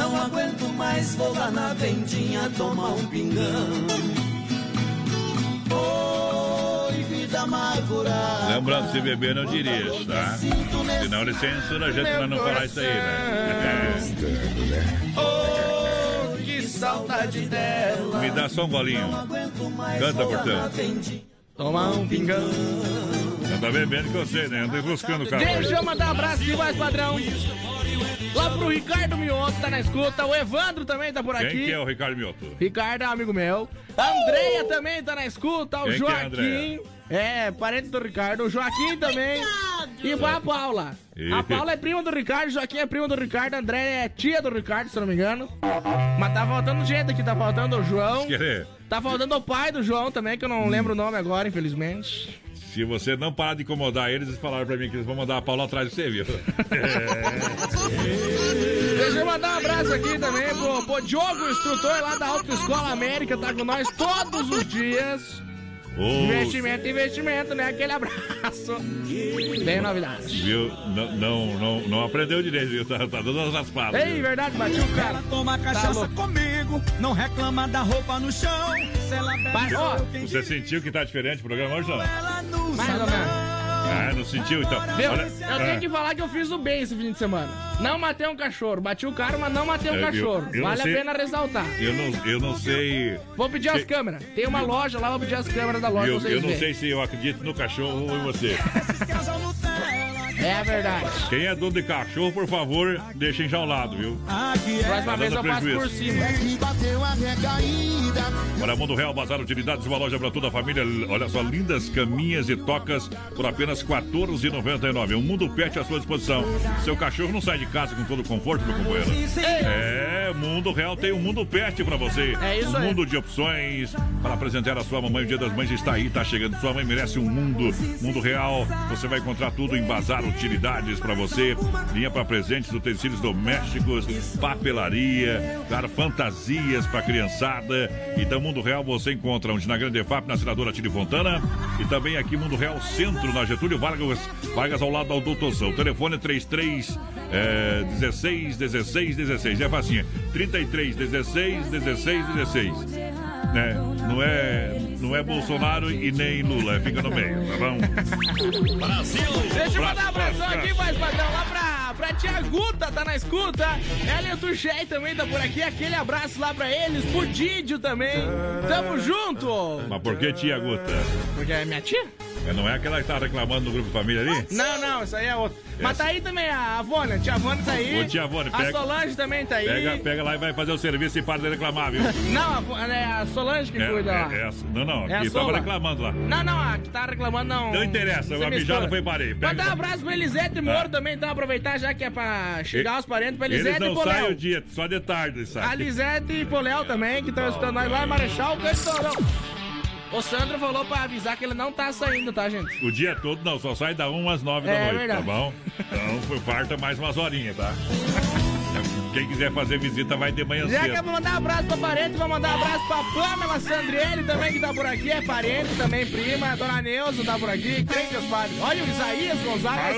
Não aguento mais, vou lá na vendinha tomar um pingão. Oi, vida amargurada. Lembrando, se beber não dirige, tá? Senão ele censura a gente pra não falar isso aí, né? Oh, que saudade dela. Me dá só um golinho. Canta, portanto. Tomar um pingão. Anda bebendo que eu sei, né? Anda buscando o carro. Deixa eu mandar um abraço de mais padrão. Lá pro Ricardo Mioto, tá na escuta. O Evandro também tá por Quem aqui. que é o Ricardo Mioto? Ricardo é amigo meu. A Andreia também tá na escuta. O Quem que é Joaquim. Andreia? É, parente do Ricardo. O Joaquim também. E a Paula. A Paula é prima do Ricardo, o Joaquim é primo do Ricardo, a Andréia é tia do Ricardo, se eu não me engano. Mas tá faltando gente aqui, tá faltando o João. Querer. Tá faltando o pai do João também, que eu não lembro o nome agora, infelizmente. Se você não parar de incomodar eles, eles falaram pra mim que eles vão mandar a Paula atrás de você, viu? Deixa eu mandar um abraço aqui também pro, pro Diogo, instrutor lá da Autoescola América, tá com nós todos os dias. Ô, Investimento, investimento, né? Aquele abraço. Bem novidades. Viu? Não, não, não, não aprendeu direito, viu? Tá, tá dando as raspadas. Ei, viu? verdade, bati o cara. Ela toma Tá cachaça louco. comigo, não reclama da roupa no chão. Se ela Mas, ó, Você sentiu que tá diferente o programa hoje, não? mais ou menos. Ah, não sentiu, então. Viu? Olha, eu ah, tenho que falar que eu fiz o bem esse fim de semana. Não matei um cachorro. Bati o cara, mas não matei um Eu- eu- cachorro. eu não vale sei- a pena ressaltar. Eu não, eu não sei. Vou pedir as câmeras. Tem uma loja lá, vou pedir as câmeras da loja Eu, eu não verem. sei se eu acredito no cachorro ou em você. É verdade. Quem é dono de cachorro, por favor, deixem já ao lado, viu? Próxima Tá vez eu passo por cima. Para Mundo Real, Bazar Utilidades, uma loja para toda a família. Olha só, lindas caminhas e tocas por apenas R$ 14,99. Um Mundo Pet à sua disposição. Seu cachorro não sai de casa com todo o conforto, meu companheiro. É, Mundo Real tem um Mundo Pet para você. É isso um aí. mundo de opções para apresentar a sua mamãe. O Dia das Mães está aí, está chegando. Sua mãe merece um mundo. Mundo Real, você vai encontrar tudo em Bazar Utilidades para você. Linha para presentes, utensílios domésticos, papelaria, claro, fantasias para criançada. Então, Mundo Real você encontra onde na Grande EFAP, na Senadora Tire Fontana. E também aqui Mundo Real Centro, na Getúlio Vargas, Vargas ao lado da Autotoção. O telefone é 33 é, 16 16 16. É facinho. 33 16 16 16. Né? Não é, não é Bolsonaro e nem Lula, fica no meio, tá bom? Brasil! Deixa eu mandar um Brasil, aqui, mais padrão, lá pra, pra tia Guta, tá na escuta. Ela e o Tuxei também tá por aqui. Aquele abraço lá pra eles, pro Didio também. Tamo junto! Mas por que tia Guta? Porque é minha tia? Não é aquela que tá reclamando no grupo família ali? Não, não, isso aí é outra. Mas tá aí também a Avona, tia Avona tá aí. Ô, tia Avone, A pega- Solange também tá aí. Pega, pega lá e vai fazer o serviço e para de reclamar, viu? Não, a, é a Solange que É, cuida lá. é, é, não, não, É a aqui tava reclamando lá. Não, não, a que tá reclamando não. Não interessa, a mijada foi parei. Pega- Mandar um abraço pro Elisete Moro Ah. também, então aproveitar já que é pra chegar os parentes pra Eles Elisete não e saem Léo. o dia, só de tarde saem. A Lisete e pro Léo também, que estão escutando nós lá em Marechal Cantoro. O Sandro falou pra avisar que ele não tá saindo, tá, gente? O dia todo não, só sai da 1 às 9 É da noite, verdade. tá bom? Então farta mais umas horinhas, tá? Quem quiser fazer visita vai de manhã Já que cedo. eu vou mandar um abraço pra parente, vou mandar um abraço pra Pamela Sandriele também, que tá por aqui, é parente também, prima. A dona Neuza tá por aqui, que os padres? Olha o Isaías Gonzalez,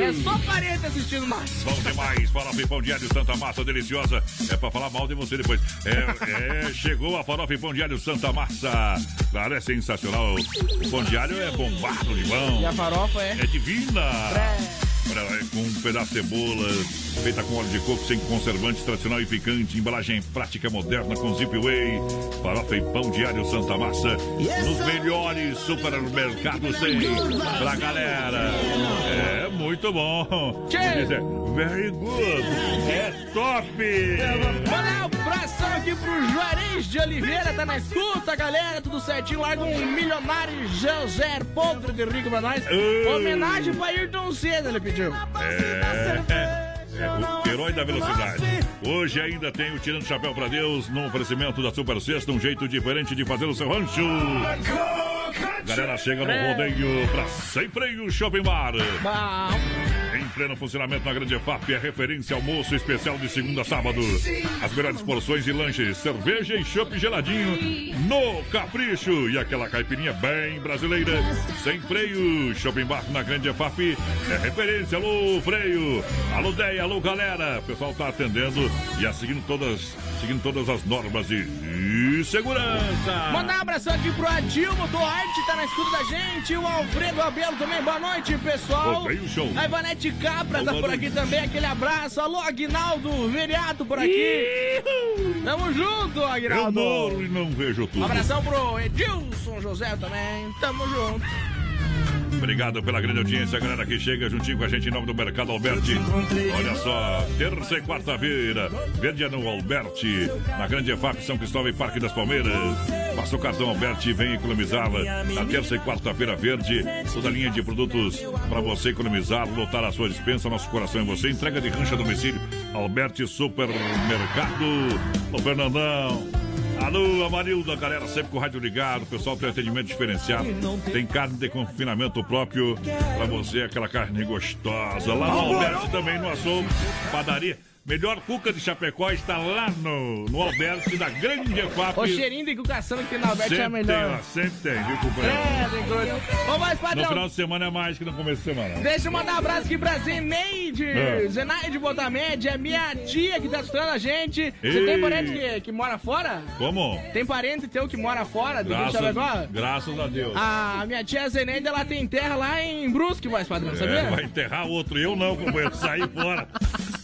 é só parente assistindo nós. Bom demais, farofa e pão de alho Santa Massa, deliciosa. É pra falar mal de você depois. É, é, chegou a farofa e pão de alho Santa Massa. Claro, é sensacional. O pão de alho é bombado de bom. E a farofa é? É divina. câmera é, com um pedaço de cebola, feita com óleo de coco, sem conservante, tradicional e picante, embalagem prática moderna com Zip Way, farofa e pão diário Santa Massa, nos melhores supermercados tem pra galera. É muito bom. Very good. É top. Abração aqui pro Juarez de Oliveira, tá na escuta, galera, tudo certinho. Larga um milionário José Podre de Rico pra nós. Uh. Homenagem pra Ayrton Senna, ele pediu. É. É, o herói da velocidade. Hoje ainda tem o Tirando Chapéu pra Deus no oferecimento da Super Sexta, um jeito diferente de fazer o seu rancho. Galera chega no rodeio pra Sem Freio Shopping Bar. Em pleno funcionamento na Grande FAP, é referência almoço especial de segunda a sábado. As melhores porções e lanches, cerveja e chopp geladinho no Capricho. E aquela caipirinha bem brasileira, sem freio. Shopping Bar na Grande FAP é referência. Alô, freio. Alô, Deia, alô, galera. O pessoal tá atendendo e é seguindo todas, seguindo todas as normas de segurança. Mandar um abração aqui pro Adilmo Duarte, tá na escuta da gente. O Alfredo Abelo também, boa noite, pessoal. Ô, veio o show. A Ivanete Capra tá Boa por noite. aqui também, aquele abraço. Alô, Aguinaldo, vereado por aqui. Tamo junto, Eu Aguinaldo. moro e não vejo tudo. Um abração pro Edilson José também. Tamo junto. Obrigado pela grande audiência, galera que chega juntinho com a gente em nome do Mercado Alberti. Olha só, terça e quarta-feira, verde no Alberti, na Grande EFAP São Cristóvão e Parque das Palmeiras. Passa o cartão Alberti e vem economizá-la. Na terça e quarta-feira, verde, toda linha de produtos para você economizar, lotar a sua dispensa, nosso coração em você. Entrega de rancha domicílio, Alberti Supermercado. Ô Fernandão. Alô, Amarilda, galera, sempre com o rádio ligado, o pessoal tem atendimento diferenciado. Tem carne de confinamento próprio pra você, aquela carne gostosa. Lá no Alberto também, no açougue, padaria. Melhor cuca de Chapecó está lá no, no Alberto, da Grande EFAP. O cheirinho de cucação que tem na Alberto é Sempre tem, melhor. ó, sempre tem, viu, companheiro? É, tem coisa. Ô, mais No padrão. final de semana é mais que no começo de semana. Deixa eu mandar um abraço aqui pra Zeneide. É. Zenaide Botamede, é minha tia que tá escutando a gente. Você Ei. tem parente que, que mora fora? Como? Tem parente teu que mora fora do Rio de Graças, graças a Deus. A minha tia Zeneide, ela tem terra lá em Brusque, voz padrão, sabia? É, vai enterrar outro, eu não, companheiro, sair fora.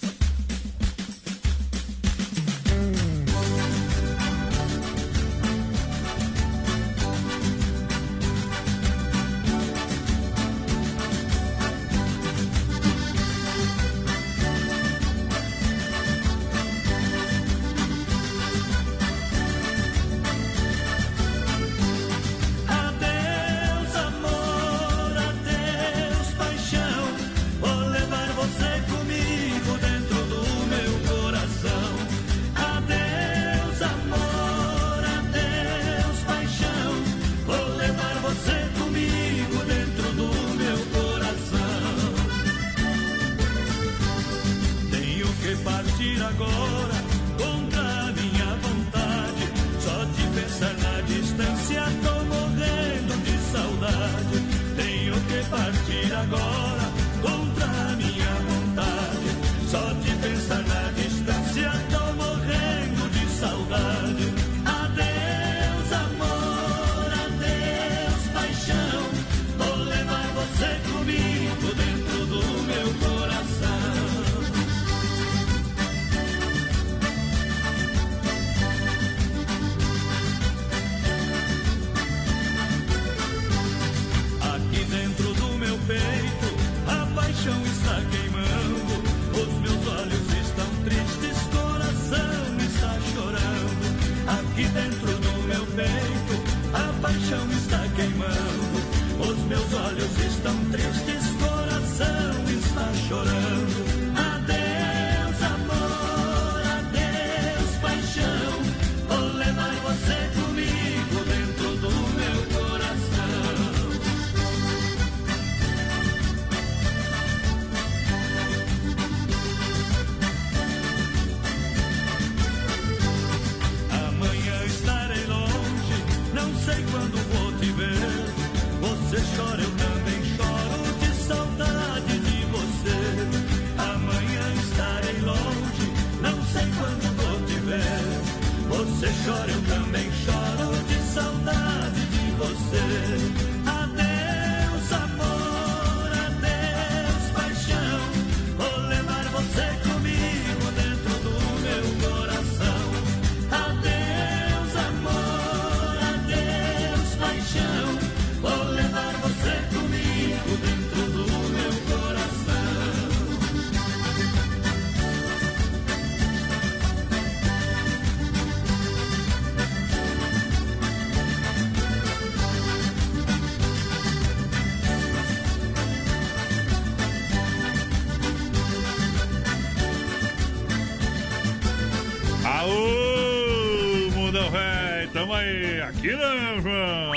João.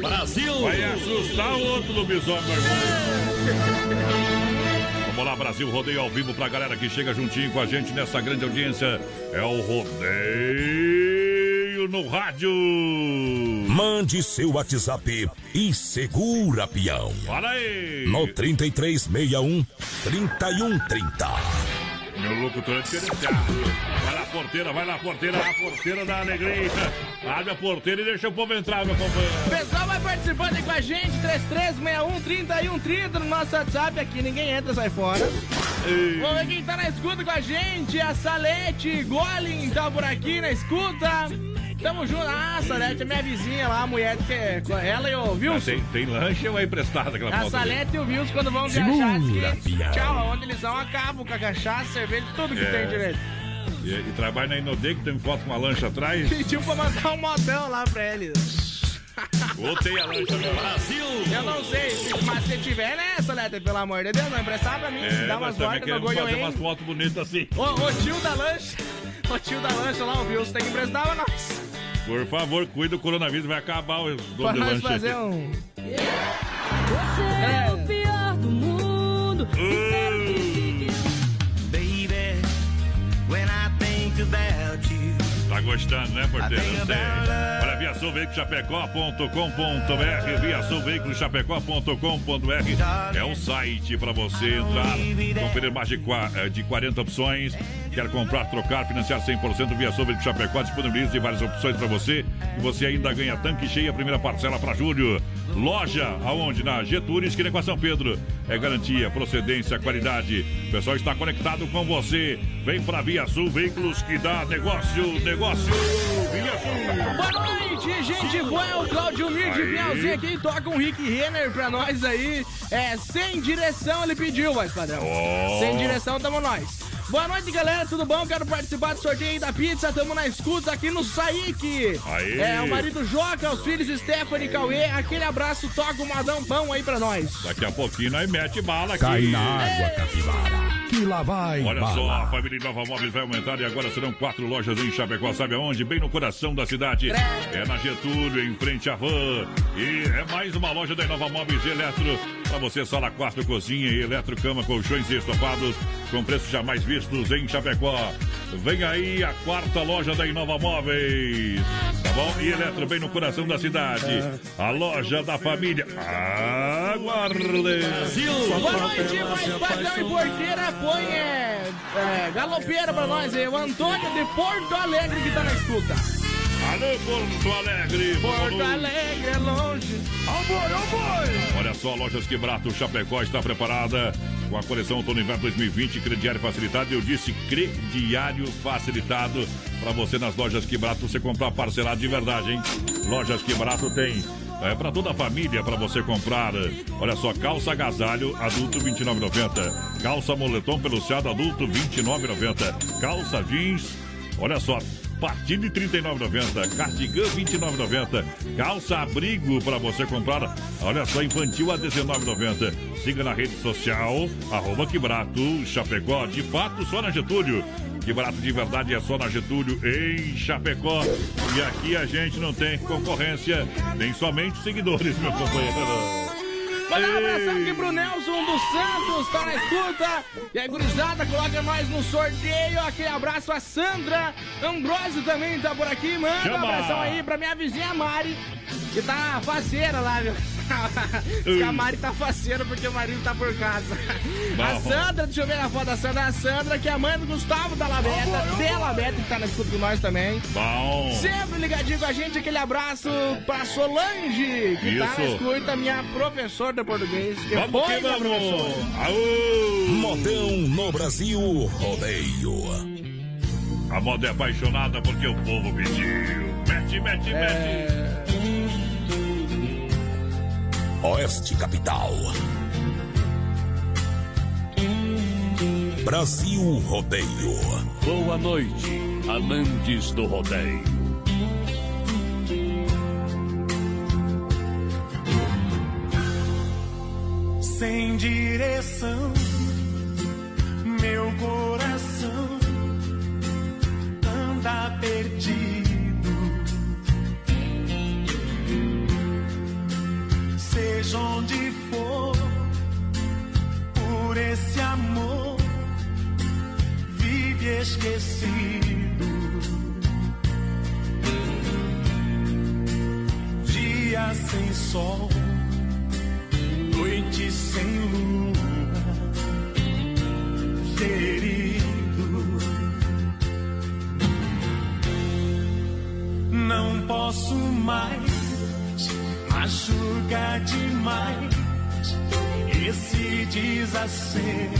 Brasil. Vai assustar o outro lobisomem, meu irmão. Vamos lá, Brasil, rodeio ao vivo pra galera que chega juntinho com a gente nessa grande audiência. É o rodeio no rádio. Mande seu WhatsApp e segura, peão. Fala aí. No 3361 3130. Meu locutor é diferenciado. Porteira, vai lá, porteira, a porteira da alegria. Abre a porteira e deixa o povo entrar, meu companheiro. O pessoal vai participando aí com a gente, 3361-3130 no nosso WhatsApp aqui, ninguém entra, sai fora. Vamos ver quem tá na escuta com a gente, a Salete Golem tá por aqui na escuta. Tamo junto. Ah, Salete é minha vizinha lá, a mulher que é ela e o Wilson. Ah, tem, tem lanche ou é emprestada aquela A? Salete e o Wilson, quando vão viajar, diz que, tchau, onde eles vão, acabam com a cachaça, cerveja, tudo que É. tem direito. E, e trabalha na Inodê, que tem foto com uma lancha atrás. Pediu pra mandar um modão lá pra eles. Ou tem a lancha no Brasil. Eu não sei, mas se tiver, né, Salete, pelo amor de Deus, não emprestar pra mim, É, dá mas umas voltas no queremos fazer umas fotos bonitas assim. Ô, ô tio da lancha, ô tio da lancha lá, o Wilson tem que emprestar pra nós. Por favor, cuida do coronavírus, vai acabar o dono Pra do nós lanche. fazer aqui. um... Você é Tá gostando, né, porteiro? Eu sei. Olha, via sulveiculoschapecó.com.br via sulveiculoschapecó.com.br é um site para você entrar, conferir mais de, qua- eh, de 40 opções. Quer comprar, trocar, financiar 100% via Veículo Chapecó disponibiliza várias opções para você e você ainda ganha tanque cheio, a primeira parcela para julho. Loja, aonde? Na Getúlio, esquina com a São Pedro. É garantia, procedência, qualidade. O pessoal está conectado com você. Vem para Via Sul Veículos que dá negócio, negócio. Via Sul. Boa noite, gente boa, é o Claudio Mir de Aí. Pinhalzinho aqui, toca um Rick Renner pra nós aí. É, sem direção ele pediu, mas padrão. Ó. Sem direção tamo nós. Boa noite, galera, tudo bom? Quero participar do sorteio aí da pizza, tamo na escuta aqui no. Aí. É, o marido Joca, os filhos Stephanie e Cauê, aquele abraço, toca um madão bom aí pra nós. Daqui a pouquinho nós mete bala aqui. Cai na água, capivara. Que lá vai Olha bala. só, a família Nova Móveis vai aumentar e agora serão quatro lojas em Chapecó, sabe aonde? Bem no coração da cidade. É na Getúlio, em frente à van. E é mais uma loja da Nova Móveis Eletro. Pra você, sala quarto, cozinha e eletro, cama, colchões e estofados com preços jamais vistos em Chapecó. Vem aí a quarta loja da Inova Móveis. Tá bom? E Eletro bem no coração da cidade. A loja da família. Aguarde. Boa noite, mais padrão e porteira, põe é, é, galopeira pra nós aí. O Antônio de Porto Alegre que tá na escuta. Alô, Porto Alegre. Porto. Alegre é longe. Ó boi, ó boi. Olha só, Lojas Quebrato Chapecó está preparada com a coleção Outono Inverno 2020, crediário facilitado. Eu disse crediário facilitado para você nas Lojas Quebrato, você comprar parcelado de verdade, hein? Lojas Quebrato tem é para toda a família para você comprar. Olha só, calça agasalho adulto 29,90. Calça moletom peluciado adulto 29,90. Calça jeans, olha só, partir de R$ 39,90. Cardigan R$ 29,90. Calça abrigo para você comprar. Olha só, infantil a R$ 19,90. Siga na rede social, arroba Quebrato Chapecó. De fato, só na Getúlio. Que barato de verdade é só na Getúlio, em Chapecó. E aqui a gente não tem concorrência, tem somente seguidores, meu companheiro. Mandar um abração aqui pro Nelson dos Santos, tá na escuta. E aí, gurizada, coloca nós no sorteio. Aquele abraço a Sandra Ambrosio também tá por aqui. Manda um Chama! abração aí pra minha vizinha Mari, que tá faceira lá, viu? Diz que a Mari tá faceira porque o marido tá por casa. A Bom. Sandra, deixa eu ver a foto da Sandra. A Sandra, que é a mãe do Gustavo da Labeta, dela Beta, que tá na escuta com nós também. Bom. Sempre ligadinho com a gente, aquele abraço pra Solange, que tá na Isso. escuta, minha professora português. Que Vamos foi que vamos! Aô! Modão no Brasil Rodeio. A moda é apaixonada porque o povo pediu. Mete, mete, É. mete. Oeste Capital. Brasil Rodeio. Boa noite, amantes do rodeio. Sem direção, meu coração anda perdido. Seja onde for, por esse amor, vive esquecido. Dia sem sol, esse desacerto.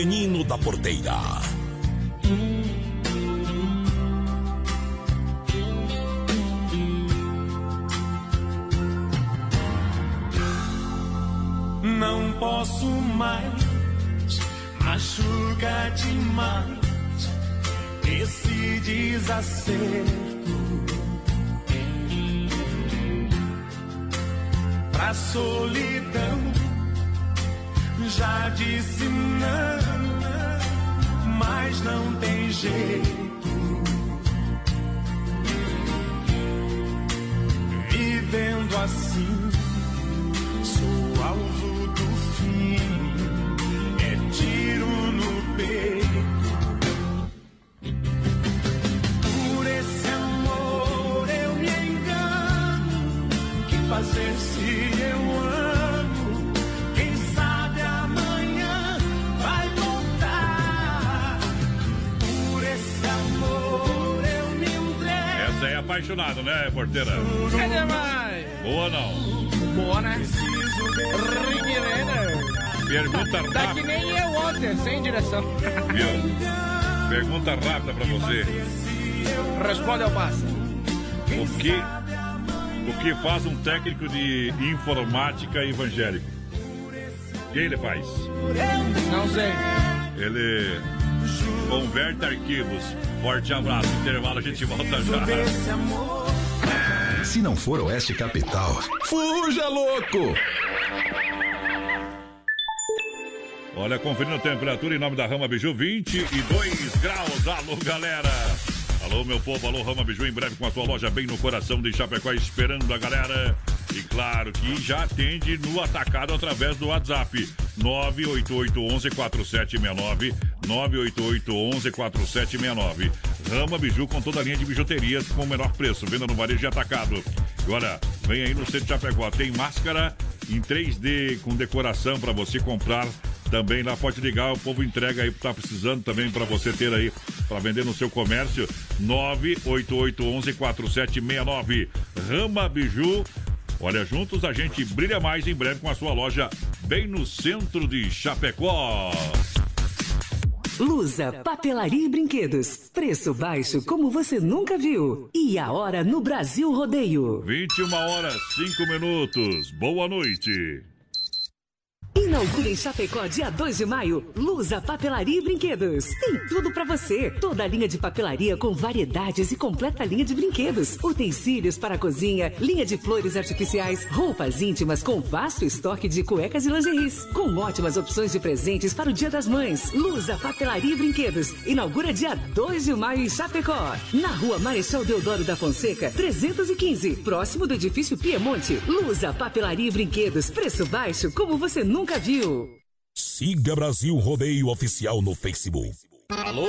Menino da porteira. Porteira? É demais. Boa não? Boa, né? Renner. Pergunta Tá que rápida. nem eu ontem, sem direção. Viu? Pergunta rápida pra você. Responde ao passo. O que, o que faz um técnico de informática evangélico? O que ele faz? Não sei. Ele converte arquivos. Forte abraço. Intervalo, a gente volta já. Se não for Oeste Capital, fuja louco! Olha, conferindo a temperatura em nome da Rama Biju, 22 graus. Alô, galera! Alô, meu povo, alô, Rama Biju, em breve com a sua loja bem no coração de Chapecó, esperando a galera. E claro que já atende no atacado através do WhatsApp 988-11-4769. 988-11-4769. Rama Biju com toda a linha de bijuterias com o menor preço. Venda no varejo e atacado. Olha, vem aí no centro de Chapecó. Tem máscara em 3D com decoração para você comprar também lá pode ligar, o povo entrega aí, tá precisando também para você ter aí para vender no seu comércio. 988114769. Rama Biju. Olha, juntos a gente brilha mais em breve com a sua loja bem no centro de Chapecó. Lusa, papelaria e brinquedos. Preço baixo como você nunca viu. E a hora no Brasil Rodeio. 21 horas 5 minutos. Boa noite. Inaugura em Chapecó, dia 2 de maio, Lusa Papelaria e Brinquedos. Tem tudo pra você. Toda a linha de papelaria com variedades e completa linha de brinquedos. Utensílios para a cozinha, linha de flores artificiais, roupas íntimas com vasto estoque de cuecas e lingeries. Com ótimas opções de presentes para o Dia das Mães. Lusa Papelaria e Brinquedos. Inaugura dia 2 de maio em Chapecó. Na rua Marechal Deodoro da Fonseca, 315. Próximo do edifício Piemonte. Lusa Papelaria e Brinquedos. Preço baixo como você nunca viu. Siga Brasil Rodeio Oficial no Facebook. Alô,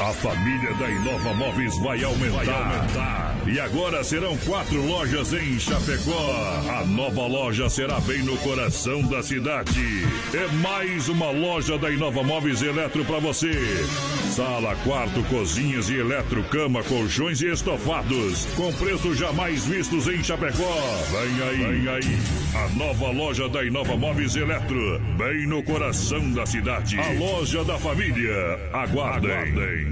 A família da Inova Móveis vai aumentar. vai aumentar. E agora serão quatro lojas em Chapecó. A nova loja será bem no coração da cidade. É mais uma loja da Inova Móveis Eletro para você. Sala, quarto, cozinhas e eletro, cama, colchões e estofados. Com preços jamais vistos em Chapecó. Vem aí, vem aí. A nova loja da Inova Móveis Eletro. Bem no coração da cidade. A loja da família. Aguardem. Aguardem.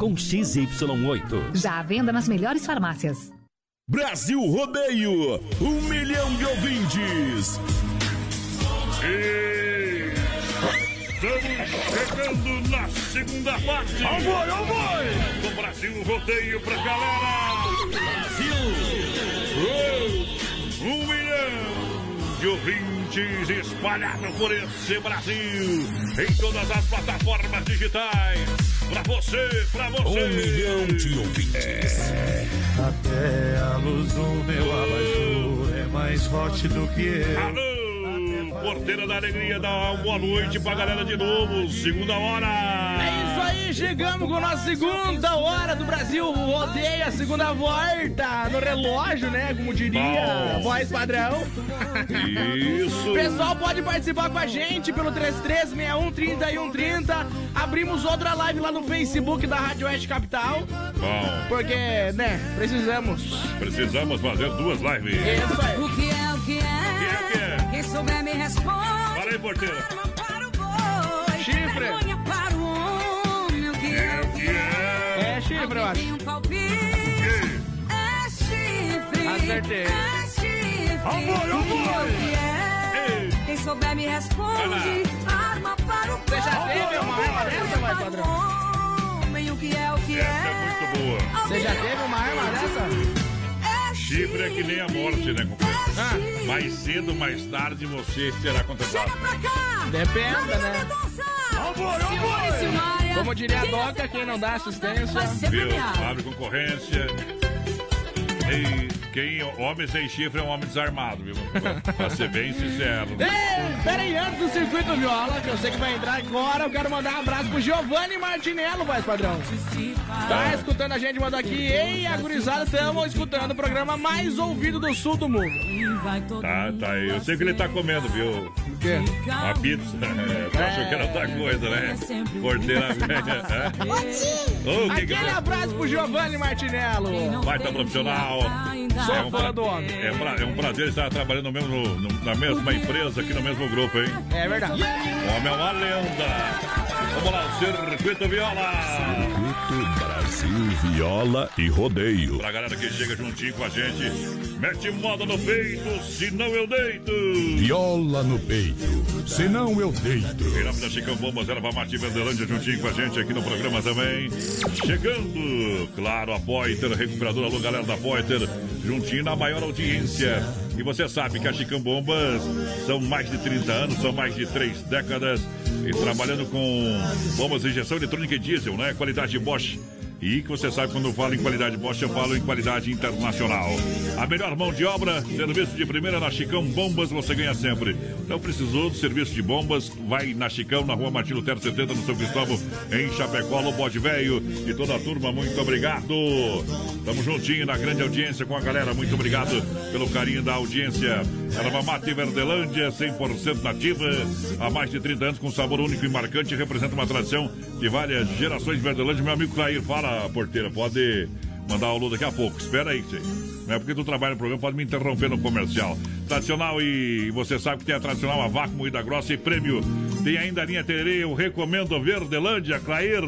com XY8. Já à venda nas melhores farmácias. Brasil Rodeio, um milhão de ouvintes. E... Estamos chegando na segunda parte. Ó boi, ó boi! Do Brasil Rodeio pra galera. Brasil. Um milhão de ouvintes espalhados por esse Brasil. Em todas as plataformas digitais. Pra você, pra você. Um milhão de ouvintes. Até a luz do meu abajur é mais forte do que eu. Alô, Porteira da Alegria, dá uma boa noite pra galera de novo. Segunda hora. Chegamos com a nossa segunda hora do Brasil Rodeia, a segunda volta no relógio, né? Como diria a voz padrão. Isso. O pessoal pode participar com a gente pelo 33613130. Abrimos outra live lá no Facebook da Rádio Oeste Capital. Bom, Porque, né, precisamos. precisamos fazer duas lives. Isso aí. O que é, o que é? Quem é que é? Quem souber me responde. Fala aí, porteira. Chifre. Chifre, um palpite. É chifre. Acertei. É chifre. Amor, é, amor. é? Quem souber me responde. Arma para o Você já teve uma arma dessa, vai, padrão? O que é, o que é? Essa é muito boa. Você já teve uma arma dessa? Chifre é que nem a morte, né, companheiro? Ah, Mais cedo, mais tarde, você será contratado. depende, né? Amor, amor! Como diria a Doca, quem não dá assistência. Viu? Abre concorrência. E quem, homem sem chifre é um homem desarmado, viu? Pra, pra ser bem sincero. Ei, pera aí, antes do circuito viola, que eu sei que vai entrar agora, eu quero mandar um abraço pro Giovanni Martinello, voz padrão. Tá escutando a gente, mandou aqui. Ei, a gurizada, estamos escutando o programa mais ouvido do sul do mundo. Tá, tá aí. Eu sei que ele tá comendo, viu? Quê? Uma pizza. Tu achou que era outra coisa, né? Porteira velha. Que que Aquele abraço pro Giovanni Martinello. Vai tá profissional. Sou É um, fã pra- do homem. é, pra- é um prazer estar trabalhando no mesmo, no- na mesma empresa, aqui no mesmo grupo, hein? É verdade. O homem é uma lenda. Vamos lá, o Circuito Viola. Circuito Brasil Viola e Rodeio. Pra galera que chega juntinho com a gente, mete moda no peito, senão eu deito. Viola no peito, senão eu deito. Nome da Chicão Bombas, Erva Mate Verdelândia juntinho com a gente aqui no programa também. Chegando, claro, a Poiter, recuperadora, alô galera da Poiter, juntinho na maior audiência. E você sabe que a Chicão Bombas são mais de 30 anos, são mais de 3 décadas. E trabalhando com bombas de injeção eletrônica e diesel, né? Qualidade Bosch. E que você sabe, quando eu falo em qualidade Bosch, eu falo em qualidade internacional. A melhor mão de obra, serviço de primeira na Chicão Bombas, você ganha sempre. Não precisou do serviço de bombas, vai na Chicão, na rua Martino Terra 70, no São Cristóvão, em Chapecó, no Bode Velho. E toda a turma, muito obrigado. Tamo juntinho na grande audiência com a galera, muito obrigado pelo carinho da audiência. Erva Mate Verdelândia, 100% nativa, há mais de 30 anos, com sabor único e marcante, representa uma tradição de várias gerações de Verdelândia. Meu amigo Clair, fala, porteira, pode mandar o alô daqui a pouco. Espera aí, gente. Não é porque tu trabalha no programa, pode me interromper no comercial. Tradicional e você sabe que tem a tradicional a vácuo, moída grossa e prêmio. Tem ainda a linha Tererê, eu recomendo Verdelândia, Clair.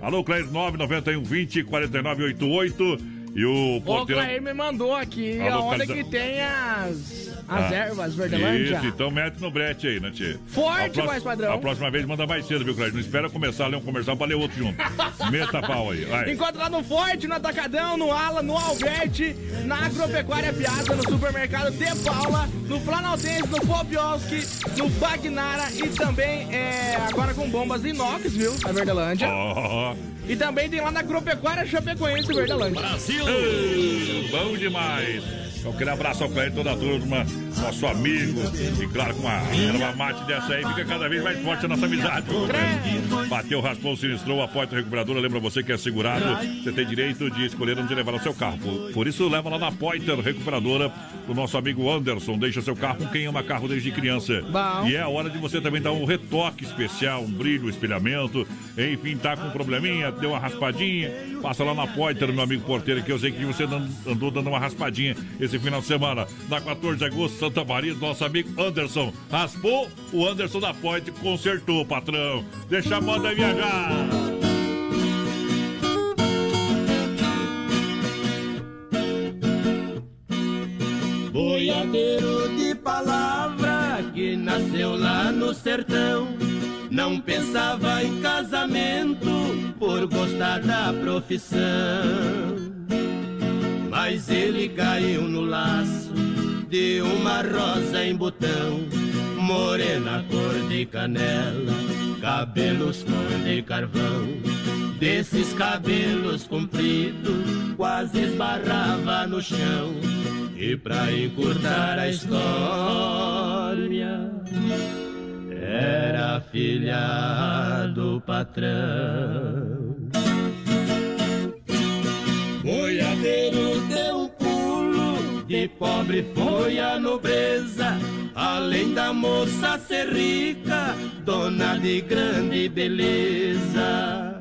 Alô, Clair, 991 20 49 88. E o O porteiro. Clair me mandou aqui A aonde localiza- que tem as, as Ah, ervas Verdelândia. Isso, então mete no brete aí, né, Tchê? Forte, A mais padrão. A próxima vez manda mais cedo, viu, Clair? Não espera começar a ler um comercial pra ler outro junto. Meta pau aí, vai. Encontra lá no Forte, no Atacadão, no Ala, no Alberti, na Agropecuária Piazza, no Supermercado De Paula, no Planaltense, no Popioski, no Bagnara e também é, agora com bombas inox, viu? A Verdelândia. Ó, E também tem lá na Agropecuária Chapecoense Verdelândia. Ei, bom demais. Então, aquele abraço ao Clair, toda a turma, nosso amigo. E claro, com uma erva mate dessa aí, fica cada vez mais forte a nossa amizade. Bateu, raspou, sinistrou, a porta recuperadora. Lembra você que é segurado, você tem direito de escolher onde levar o seu carro. Por, por isso, leva lá na Pointer Recuperadora, o nosso amigo Anderson. Deixa seu carro com quem ama carro desde criança. E é a hora de você também dar um retoque especial, um brilho, um espelhamento. Enfim, tá com um probleminha, deu uma raspadinha. Passa lá na Pointer, meu amigo porteiro, que eu sei que você andou dando uma raspadinha esse final de semana. Na 14 de agosto, Santa Maria, nosso amigo Anderson. Raspou, o Anderson da Pointer consertou, patrão. Deixa a moda viajar. Boiadeiro de palavra que nasceu lá no sertão. Não pensava em casamento por gostar da profissão. Mas ele caiu no laço de uma rosa em botão. Morena cor de canela, cabelos cor de carvão. Desses cabelos compridos, quase esbarrava no chão. E pra encurtar a história, era filha do patrão. Boiadeiro deu um pulo, de pobre foi a nobreza. Além da moça ser rica, dona de grande beleza.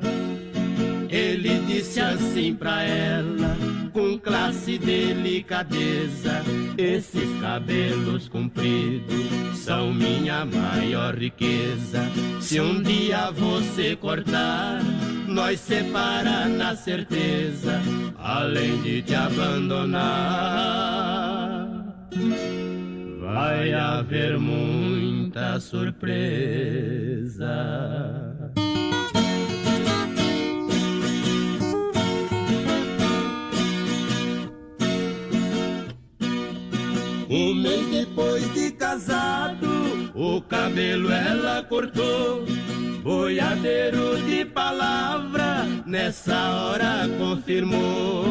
Ele disse assim pra ela, com classe e delicadeza: Esses cabelos compridos são minha maior riqueza. Se um dia você cortar, nós separa na certeza, além de te abandonar. Vai haver muita surpresa. Um mês depois de casado, o cabelo ela cortou. Boiadeiro de palavra, nessa hora confirmou.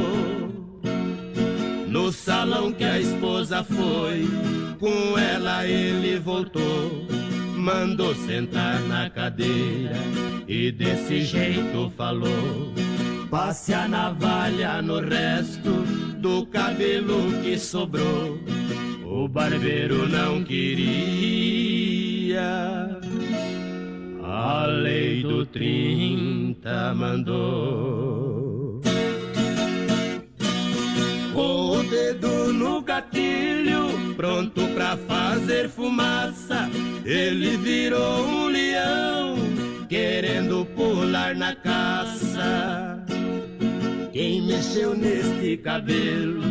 No salão que a esposa foi, com ela ele voltou. Mandou sentar na cadeira e desse jeito falou. Passe a navalha no resto do cabelo que sobrou. O barbeiro não queria. A lei do 30 mandou. O dedo no gatilho, pronto pra fazer fumaça, ele virou um leão que querendo pular na caça. Quem mexeu neste cabelo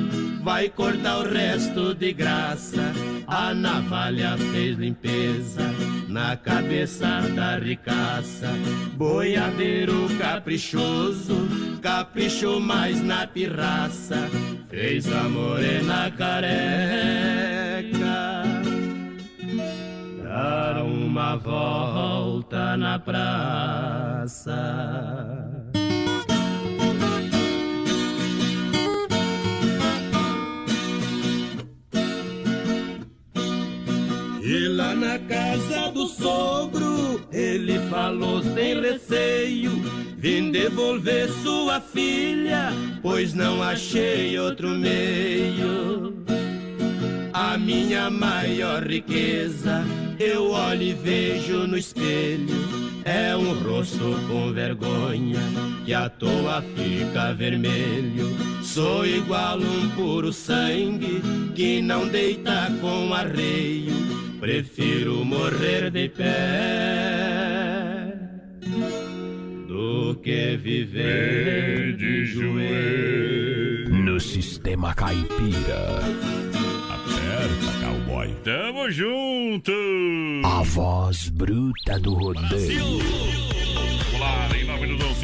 vai cortar o resto de graça. A navalha fez limpeza na cabeça da ricaça. Boiadeiro caprichoso, caprichou mais na pirraça. Fez a morena careca dar uma volta na praça. Casa do sogro, ele falou sem receio: Vim devolver sua filha, pois não achei outro meio. A minha maior riqueza, eu olho e vejo no espelho. É um rosto com vergonha, que à toa fica vermelho. Sou igual um puro sangue, que não deita com arreio. Prefiro morrer de pé do que viver de joelho. No sistema caipira. Aperta, cowboy. Tamo junto! A voz bruta do rodeio. Popular,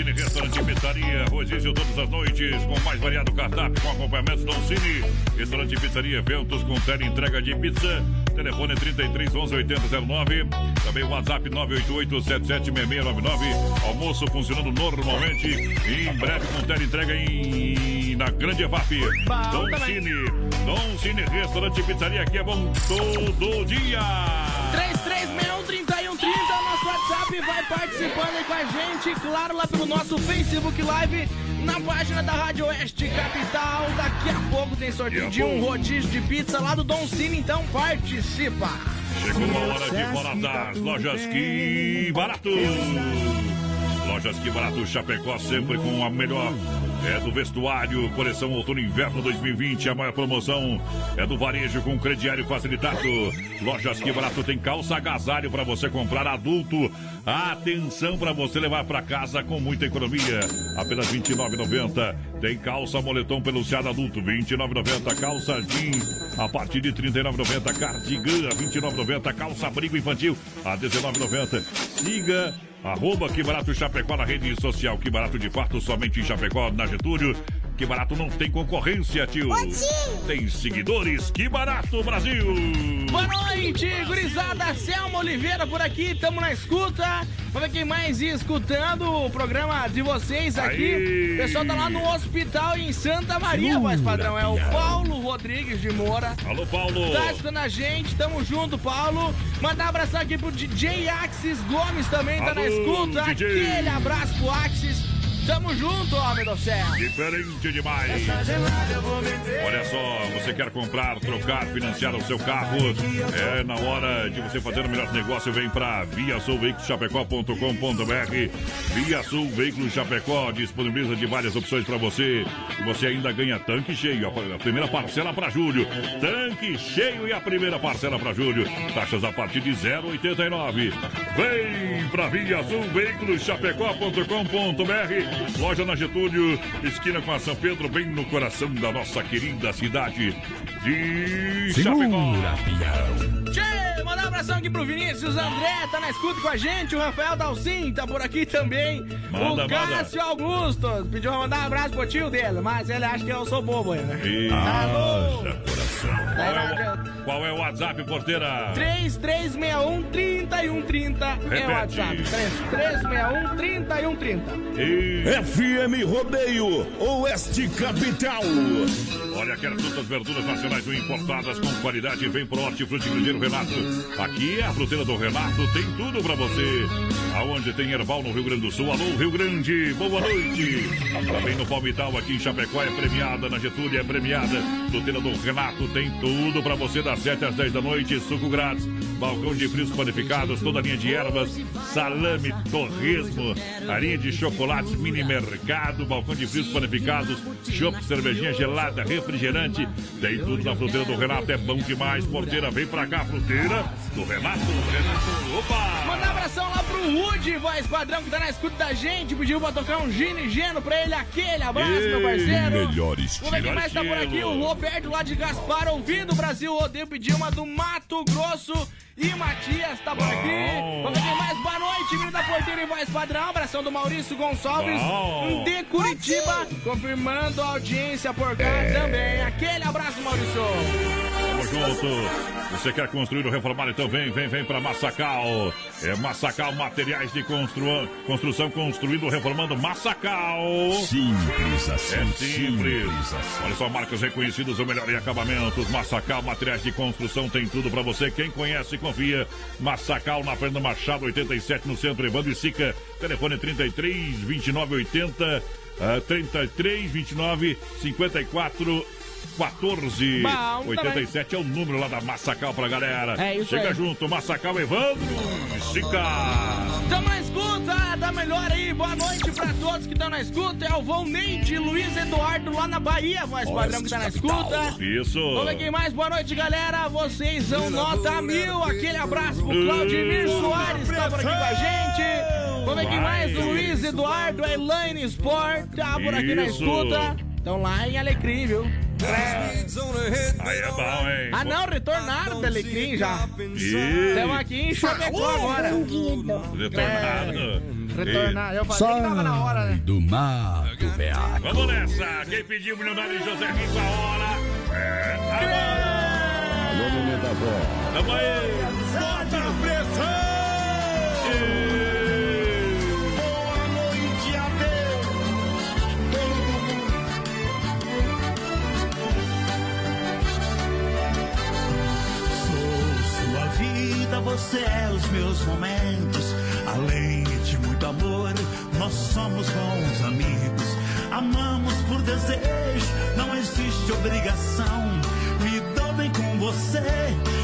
Cine Restaurante e Pizzaria, rodízio todas as noites, com mais variado cardápio, com acompanhamento Don Cine. Restaurante e Pizzaria, eventos com tele entrega de pizza. Telefone 33 11 8009. Também o WhatsApp 988 776699. Almoço funcionando normalmente. E em breve com tele entrega em, na Grande EVAP. Don Cine. Don Cine Restaurante e Pizzaria, aqui é bom todo dia. 3361 nosso WhatsApp vai participando aí com a gente, claro, lá pelo nosso Facebook Live, na página da Rádio Oeste Capital. Daqui a pouco tem sorteio de um rodízio de pizza lá do Dom Cine, então participa. Chegou a hora de falar das lojas Que Barato. Lojas Que Barato Chapecó, sempre com a melhor. É do vestuário, coleção outono inverno 2020. A maior promoção é do varejo com crediário facilitado. Lojas Que Barato tem calça agasalho para você comprar adulto. Atenção para você levar para casa com muita economia. Apenas R$ 29,90. Tem calça moletom peluciado adulto, R$ 29,90. Calça jeans a partir de R$ 39,90. Cardigan, R$ 29,90. Calça abrigo infantil a R$ 19,90. Siga Arroba Que Barato Chapecó na rede social. Que Barato de fato somente em Chapecó, na Getúlio. Que Barato não tem concorrência, tio. Tem seguidores. Que Barato, Brasil. Boa noite, gurizada. Selma Oliveira por aqui, tamo na escuta. Vamos ver quem mais ia escutando o programa de vocês aqui. Aí. O pessoal tá lá no hospital em Santa Maria, voz padrão. É o Paulo Rodrigues de Moura. Alô, Paulo. Tá escutando a gente, tamo junto, Paulo. Mandar um abração aqui pro DJ Axis Gomes também, tá na escuta. DJ. Aquele abraço pro Axis. Tamo junto, homem do céu. Diferente demais. Olha só, você quer comprar, trocar, financiar o seu carro? É na hora de você fazer o melhor negócio, vem pra viasulveiculoschapecó.com.br Via Sul Veículos Chapecó disponibiliza de várias opções para você. Você ainda ganha tanque cheio, a primeira parcela para julho. Tanque cheio e a primeira parcela para julho. Taxas a partir de 0,89. Vem pra Via Sul Veículos Chapecó.com.br Loja na Getúlio, esquina com a São Pedro, bem no coração da nossa querida cidade de Chapecó. Tchê, mandar um abração aqui pro Vinícius André, tá na escuta com a gente. O Rafael Dalcin tá por aqui também. Manda, o Cássio Augusto pediu pra mandar um abraço pro tio dele, mas ele acha que eu sou bobo, né? E... Alô? coração. Qual é, o, qual é o WhatsApp, porteira? 3361 3130 é o Repete. WhatsApp. 3361 3130. E... FM Rodeio, Oeste Capital. Olha, quer frutas, verduras nacionais ou importadas com qualidade, vem pro Hortifruti Grandeiro Renato. Aqui é a fruteira do Renato, tem tudo pra você. Aonde tem Herbal no Rio Grande do Sul. Alô, Rio Grande, boa noite. Também no Palmital, aqui em Chapecó, é premiada. Na Getúlio é premiada. Fruteira do Renato tem tudo pra você das 7 às 10 da noite. Suco grátis. Balcão de frios panificados, toda a linha de ervas, salame, torresmo, a linha de chocolates, mini mercado, balcão de frios panificados, chopp, cervejinha gelada, refrigerante, tem tudo na fruteira do Renato, é bom demais. Porteira, vem pra cá, fruteira do Renato. Renato, opa! Manda um abração lá pro Rude, voz padrão, que tá na escuta da gente. Pediu pra tocar um Gine Geno pra ele. Aquele abraço, Ei, meu parceiro. melhor Vamos ver quem mais tá por aqui. O Roberto lá de Gaspar, ouvindo o Brasil Rodeio, pediu uma do Mato Grosso. E Matias tá por aqui. Vamos ver mais. Boa noite, menino da porteira e voz padrão. Abração do Maurício Gonçalves Bom. de Curitiba. Confirmando a audiência por cá também. Aquele abraço, Maurício. Tamo junto. Você quer construir ou reformar? Então vem, vem, vem pra Massacal. É Massacal Materiais de constru... Construção, construindo, reformando Massacal. Simples assim, É simples. simples assim. Olha só, marcas reconhecidas, o melhor em acabamentos. Massacal Materiais de Construção tem tudo pra você. Quem conhece, confia. Massacal na Fernanda Machado, 87 no centro, Evandro e Sica. Telefone 33 29 80 ah, 33 29 54 14 Bom, 87 é o número lá da Massacal pra galera. É isso Chega aí. junto, Massacal Evandro e Sica. Tamo na escuta, da melhor aí. Boa noite pra todos que estão na escuta. É o Volneide Luiz Eduardo lá na Bahia, voz padrão que tá na escuta. Isso. Vamos quem mais. Boa noite, galera. Vocês são nota mil. Aquele abraço pro Claudimir Soares, tá por aqui com a gente. Vamos quem mais. O Luiz Eduardo, a Elaine Sport, tá por aqui na Isso. escuta. Estão lá em Alecrim, viu? Aí é bom, hein? Ah, não, retornaram da Alecrim já. Estamos aqui em Chapecó agora. Retornado. Retornar. Eu falei que tava na hora, né? Do mato, Beato. Vamos nessa. Quem pediu o milionário José Rico a hora? É agora. Alô, neném da avó. Tamo aí. Bota a pressão! Você é os meus momentos. Além de muito amor, nós somos bons amigos. Amamos por desejo, não existe obrigação. Me dou bem com você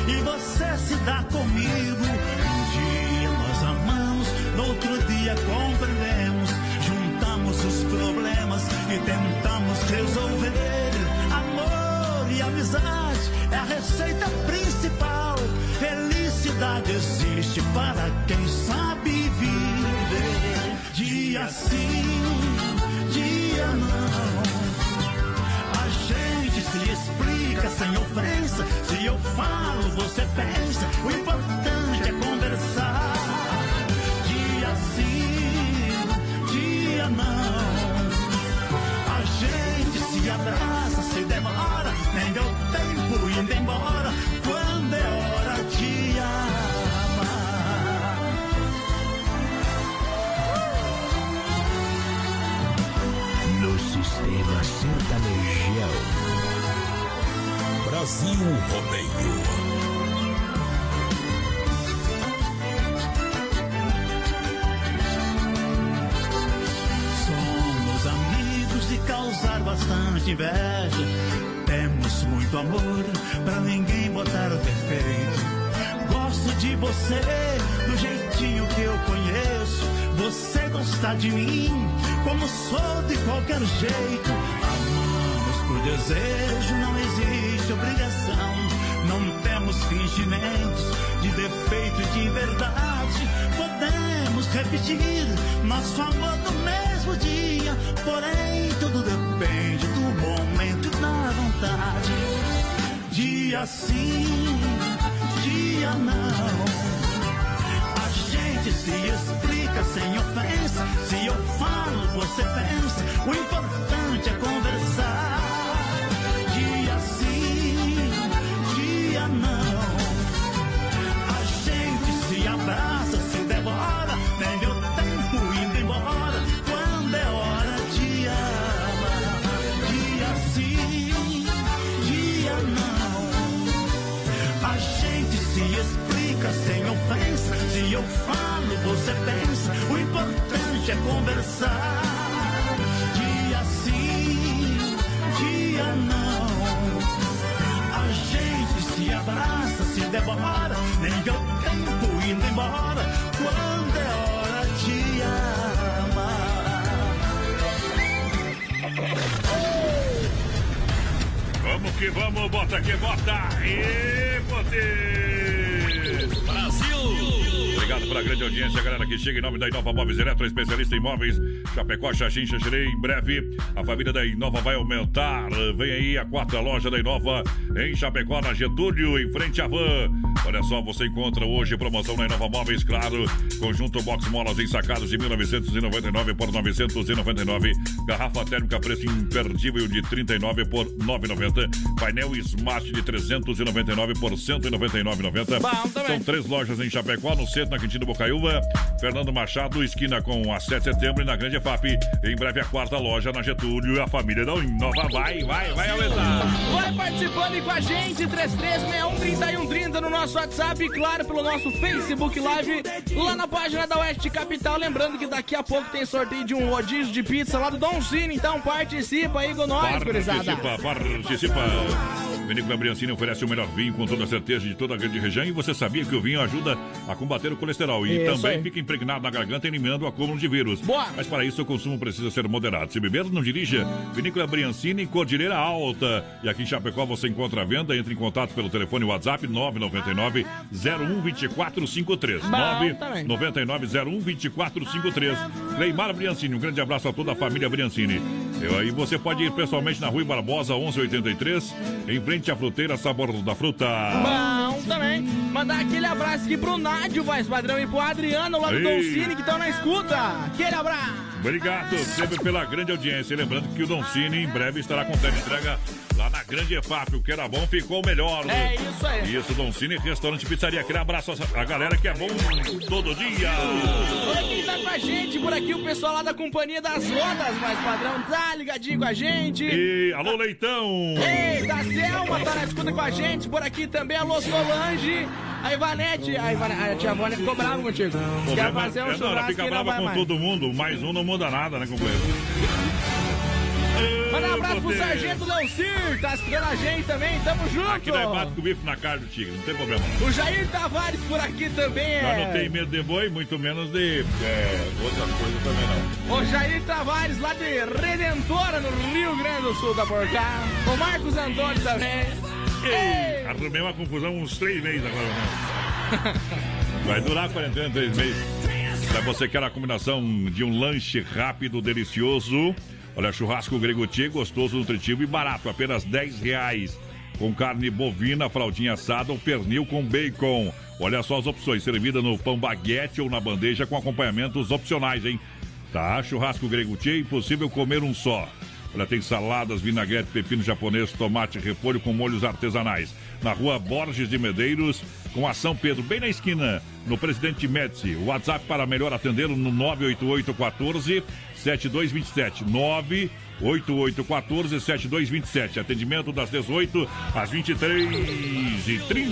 e você se dá comigo. Um dia nós amamos, no outro dia compreendemos. Juntamos os problemas e tentamos resolver. Amor e amizade é a receita principal. Felicidade existe para quem sabe viver. Dia sim, dia não. A gente se explica sem ofensa. Se eu falo, você pensa. O importante é conversar. Dia sim, dia não. A gente se abraça, se demora. Nem deu tempo indo embora. Sertanejão. Brasil Rodeio. Somos amigos de causar bastante inveja. Temos muito amor pra ninguém botar o defeito. Gosto de você do jeitinho que eu conheço. Você gosta de mim como sou de qualquer jeito. Desejo, não existe obrigação. Não temos fingimentos de defeito e de verdade. Podemos repetir nosso amor no mesmo dia. Porém, tudo depende do momento e da vontade. Dia sim, dia não. A gente se explica sem ofensa. Se eu falo, você pensa. O importante é conversar. Você pensa. O importante é conversar. Dia sim, dia não. A gente se abraça, se devora. Nem deu embora quando é hora de amar. Vamos que vamos, bota que bota. E poder. Obrigado pela grande audiência, galera que chega em nome da Inova Móveis Eletro, especialista em móveis. Chapecó, Xaxim, Xaxirei. Em breve, a família da Inova vai aumentar. Vem aí a quarta loja da Inova em Chapecó, na Getúlio, em frente à van. Olha só, você encontra hoje promoção na Inova Móveis, claro. Conjunto Box Molas ensacados de 1999 por 999. Garrafa térmica preço imperdível de 39 por 9,90. Painel Smart de 399 por 199,90. Bom também. São três lojas em Chapecó, no centro, na Quintino Bocaiúva. Fernando Machado, esquina com a 7 de setembro e na Grande FAP. Em breve a quarta loja na Getúlio e a família da Inova vai, vai, vai aumentar. Vai participando com a gente, 33613130 no nosso WhatsApp e claro, pelo nosso Facebook Live, lá na página da Oeste Capital. Lembrando que daqui a pouco tem sorteio de um rodízio de pizza lá do Dom Cine, então participa aí com nós, gurizada. Participa, participa. Vinícola Briancini oferece o melhor vinho com toda a certeza de toda a grande região e você sabia que o vinho ajuda a combater o colesterol e Isso também aí. fica impregnado na garganta eliminando o acúmulo de vírus. Boa. Mas para isso o consumo precisa ser moderado. Se beber, não dirija. Vinícola Briancini, Cordilheira Alta. E aqui em Chapecó você encontra a venda. Entre em contato pelo telefone WhatsApp 999 01 2453. Bom também. 99 01 2453. Cleimar Briancini, um grande abraço a toda a família Briancini. Eu, aí você pode ir pessoalmente na Rua Barbosa 1183, em frente à fruteira Sabor da Fruta. Bom também. Mandar aquele abraço aqui pro Nádio, voz padrão, e pro Adriano lá do Cine que estão na escuta. Aquele abraço. Obrigado sempre pela grande audiência. E lembrando que o Don Cine em breve estará com entrega lá na Grande EFAP. O que era bom ficou melhor. É isso aí. Isso, Don Cine, restaurante pizzaria. Aquele abraço a galera que é bom todo dia. Olha quem tá com a gente por aqui, o pessoal lá da Companhia das Rodas, mais padrão, tá ligadinho com a gente. E alô, Leitão! Ei, da Selma tá na escuta com a gente, por aqui também, alô Solange, a Ivanete, a, Ivane, a tia Vânia ficou brava contigo. Quer fazer um é, não, ela churrasco fica brava com mais. todo mundo, mais um não muda nada, né, companheiro? Manda um abraço pro. Sargento Leocir, tá escutando a gente também, tamo junto. Aqui nós bate com o bife na carne do tigre, não tem problema. O Jair Tavares por aqui também é. Nós não tem medo de boi, muito menos de é, outras coisas também não. O Jair Tavares, lá de Redentora, no Rio Grande do Sul da Porcá. O Marcos Antônio também. Ei, arrumei uma confusão uns três meses agora, né? Vai durar a quarentena três meses. Pra você que quer a combinação de um lanche rápido, delicioso. Olha, churrasco grego Tchê, gostoso, nutritivo e barato, apenas 10 reais. Com carne bovina, fraldinha assada ou pernil com bacon. Olha só as opções, servida no pão baguete ou na bandeja com acompanhamentos opcionais, hein? Tá, churrasco grego Tchê, impossível comer um só. Olha, tem saladas, vinagrete, pepino japonês, tomate, repolho com molhos artesanais. Na rua Borges de Medeiros, com a São Pedro, bem na esquina, no Presidente Médici. WhatsApp para melhor atendê-lo no 98814 7227. 98814 7227. Atendimento das 18 às 23h30.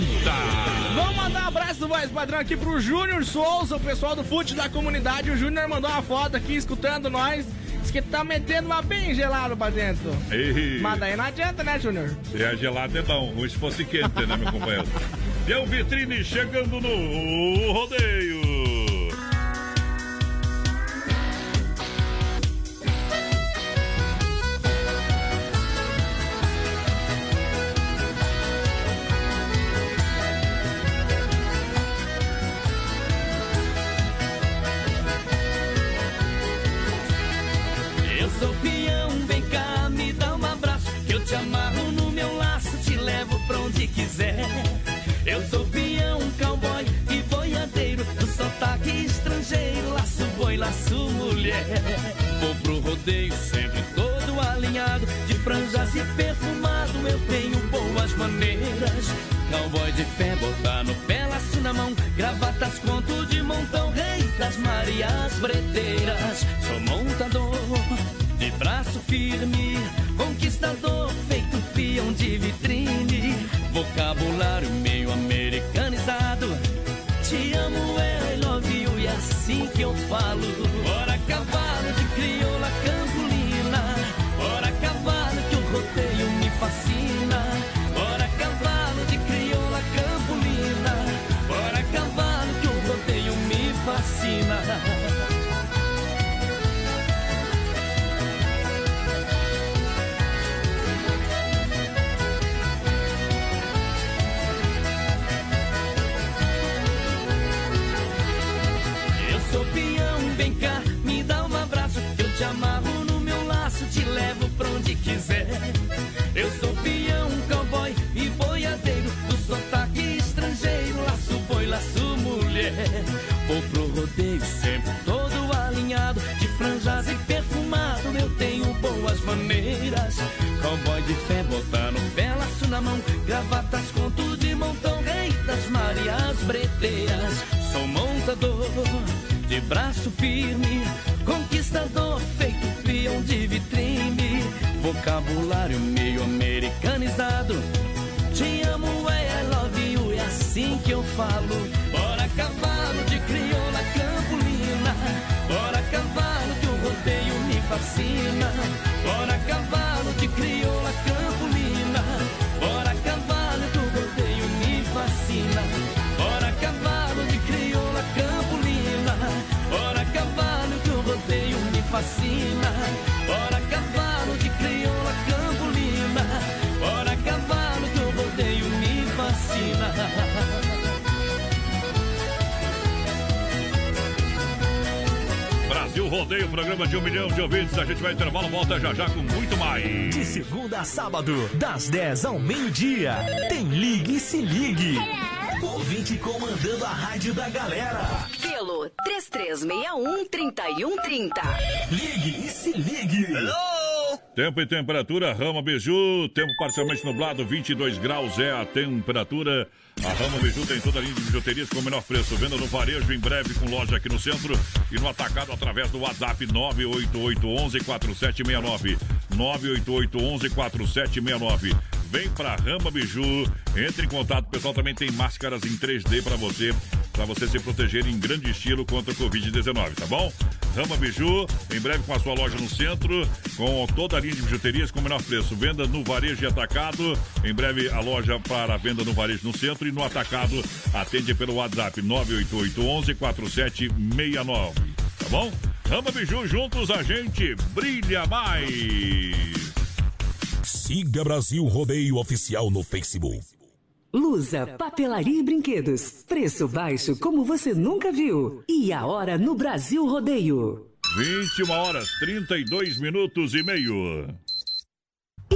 Vamos mandar um abraço do voz padrão aqui pro Júnior Souza, o pessoal do fute da comunidade. O Júnior mandou uma foto aqui escutando nós. Diz que tá metendo uma bem gelado pra dentro. Ei. Mas daí não adianta, né, Júnior? Se é gelado é bom, se fosse quente, né, meu companheiro? E o Vitrine chegando no rodeio. Quiser. Eu sou peão, cowboy e boiadeiro, do sotaque estrangeiro, laço boi, laço mulher. Vou pro rodeio sempre todo alinhado, de franjas e perfumado, eu tenho boas maneiras. Cowboy de fé, botar no pé, laço na mão, gravatas, conto de montão, rei das Marias Breteiras. Sou montador, de braço firme, conquistador, feito de vitrine. Vocabulário meio americanizado. Te amo, I love you, e assim que eu falo. Ora, cavalo de crioula campolina. Onde quiser. Eu sou peão, cowboy e boiadeiro do sotaque estrangeiro. Laço boi, laço mulher. Vou pro rodeio sempre todo alinhado, de franjas e perfumado. Eu tenho boas maneiras. Cowboy de fé, botando pé, laço na mão, gravatas com tudo de montão. Rei das Marias Breteiras, sou montador de braço firme, conquistador feito peão de vitrine, vocabulário meio americanizado. Te amo, é I love you, é assim que eu falo. Bora cavalo de crioula campolina, bora cavalo que o rodeio me fascina. Bora cavalo de crioula campolina, fascina. Bora cavalo de crioula campolina, bora cavalo que o rodeio me fascina. Brasil Rodeio, programa de um milhão de ouvintes. A gente vai intervalo, volta já já com muito mais. De segunda a sábado, das 10 ao meio-dia, tem Ligue e Se Ligue. Ouvinte comandando a rádio da galera. Pelo 3361-3130. Ligue e Se Ligue. Tempo e temperatura, Rama Biju, tempo parcialmente nublado, 22 graus é a temperatura. A Rama Biju tem toda a linha de bijuterias com o menor preço. Venda no varejo em breve com loja aqui no centro e no atacado através do WhatsApp 988114769. 988114769. Vem pra Rama Biju, entre em contato. O pessoal também tem máscaras em 3D para você, para você se proteger em grande estilo contra o Covid-19, tá bom? Rama Biju, em breve com a sua loja no centro, com toda a linha de bijuterias com o menor preço. Venda no varejo e atacado. Em breve a loja para venda no varejo no centro e no atacado. Atende pelo WhatsApp 988114769. Tá bom? Rama Biju, juntos a gente brilha mais. Siga Brasil Rodeio Oficial no Facebook. Lusa, papelaria e brinquedos. Preço baixo como você nunca viu. E a hora no Brasil Rodeio. 21 horas 32 minutos e meio.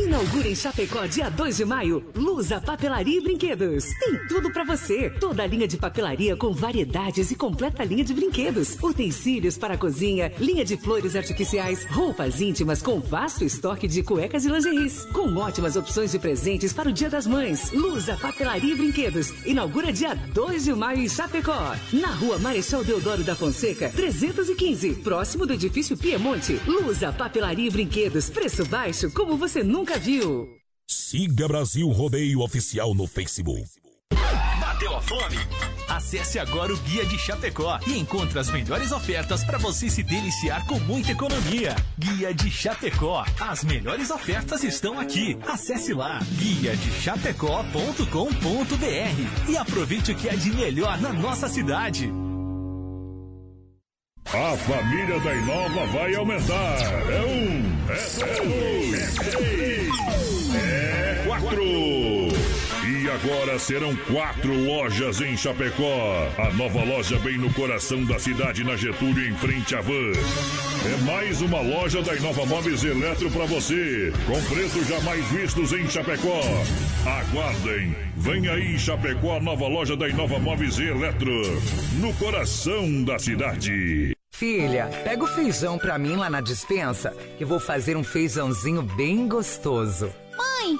Inaugura em Chapecó, dia 2 de maio, Lusa Papelaria e Brinquedos. Tem tudo pra você. Toda a linha de papelaria com variedades e completa linha de brinquedos. Utensílios para a cozinha, linha de flores artificiais, roupas íntimas com vasto estoque de cuecas e lingeries. Com ótimas opções de presentes para o Dia das Mães. Lusa Papelaria e Brinquedos. Inaugura dia 2 de maio em Chapecó. Na rua Marechal Deodoro da Fonseca, 315. Próximo do edifício Piemonte. Lusa Papelaria e Brinquedos. Preço baixo como você nunca viu. Siga Brasil Rodeio Oficial no Facebook. Bateu a fome? Acesse agora o Guia de Chapecó e encontre as melhores ofertas para você se deliciar com muita economia. Guia de Chapecó. As melhores ofertas estão aqui. Acesse lá guiadechapecó.com.br e aproveite o que é de melhor na nossa cidade. A família da Inova vai aumentar. É um, é dois, é três. E agora serão quatro lojas em Chapecó. A nova loja bem no coração da cidade, na Getúlio, em frente à van. É mais uma loja da Inova Móveis Eletro para você, com preços jamais vistos em Chapecó. Aguardem, vem aí em Chapecó a nova loja da Inova Móveis Eletro, no coração da cidade. Filha, pega o feijão pra mim lá na dispensa, que vou fazer um feijãozinho bem gostoso. Mãe,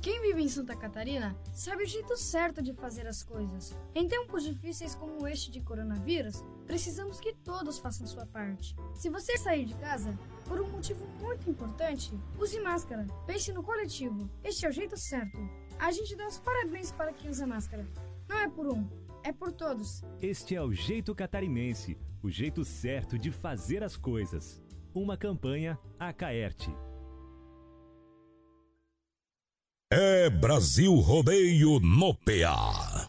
Quem vive em Santa Catarina sabe o jeito certo de fazer as coisas. Em tempos difíceis como este de coronavírus, precisamos que todos façam sua parte. Se você sair de casa por um motivo muito importante, use máscara. Pense no coletivo. Este é o jeito certo. A gente dá os parabéns para quem usa máscara. Não é por um, é por todos. Este é o jeito catarinense, o jeito certo de fazer as coisas. Uma campanha Acaerte. É Brasil Rodeio no PA.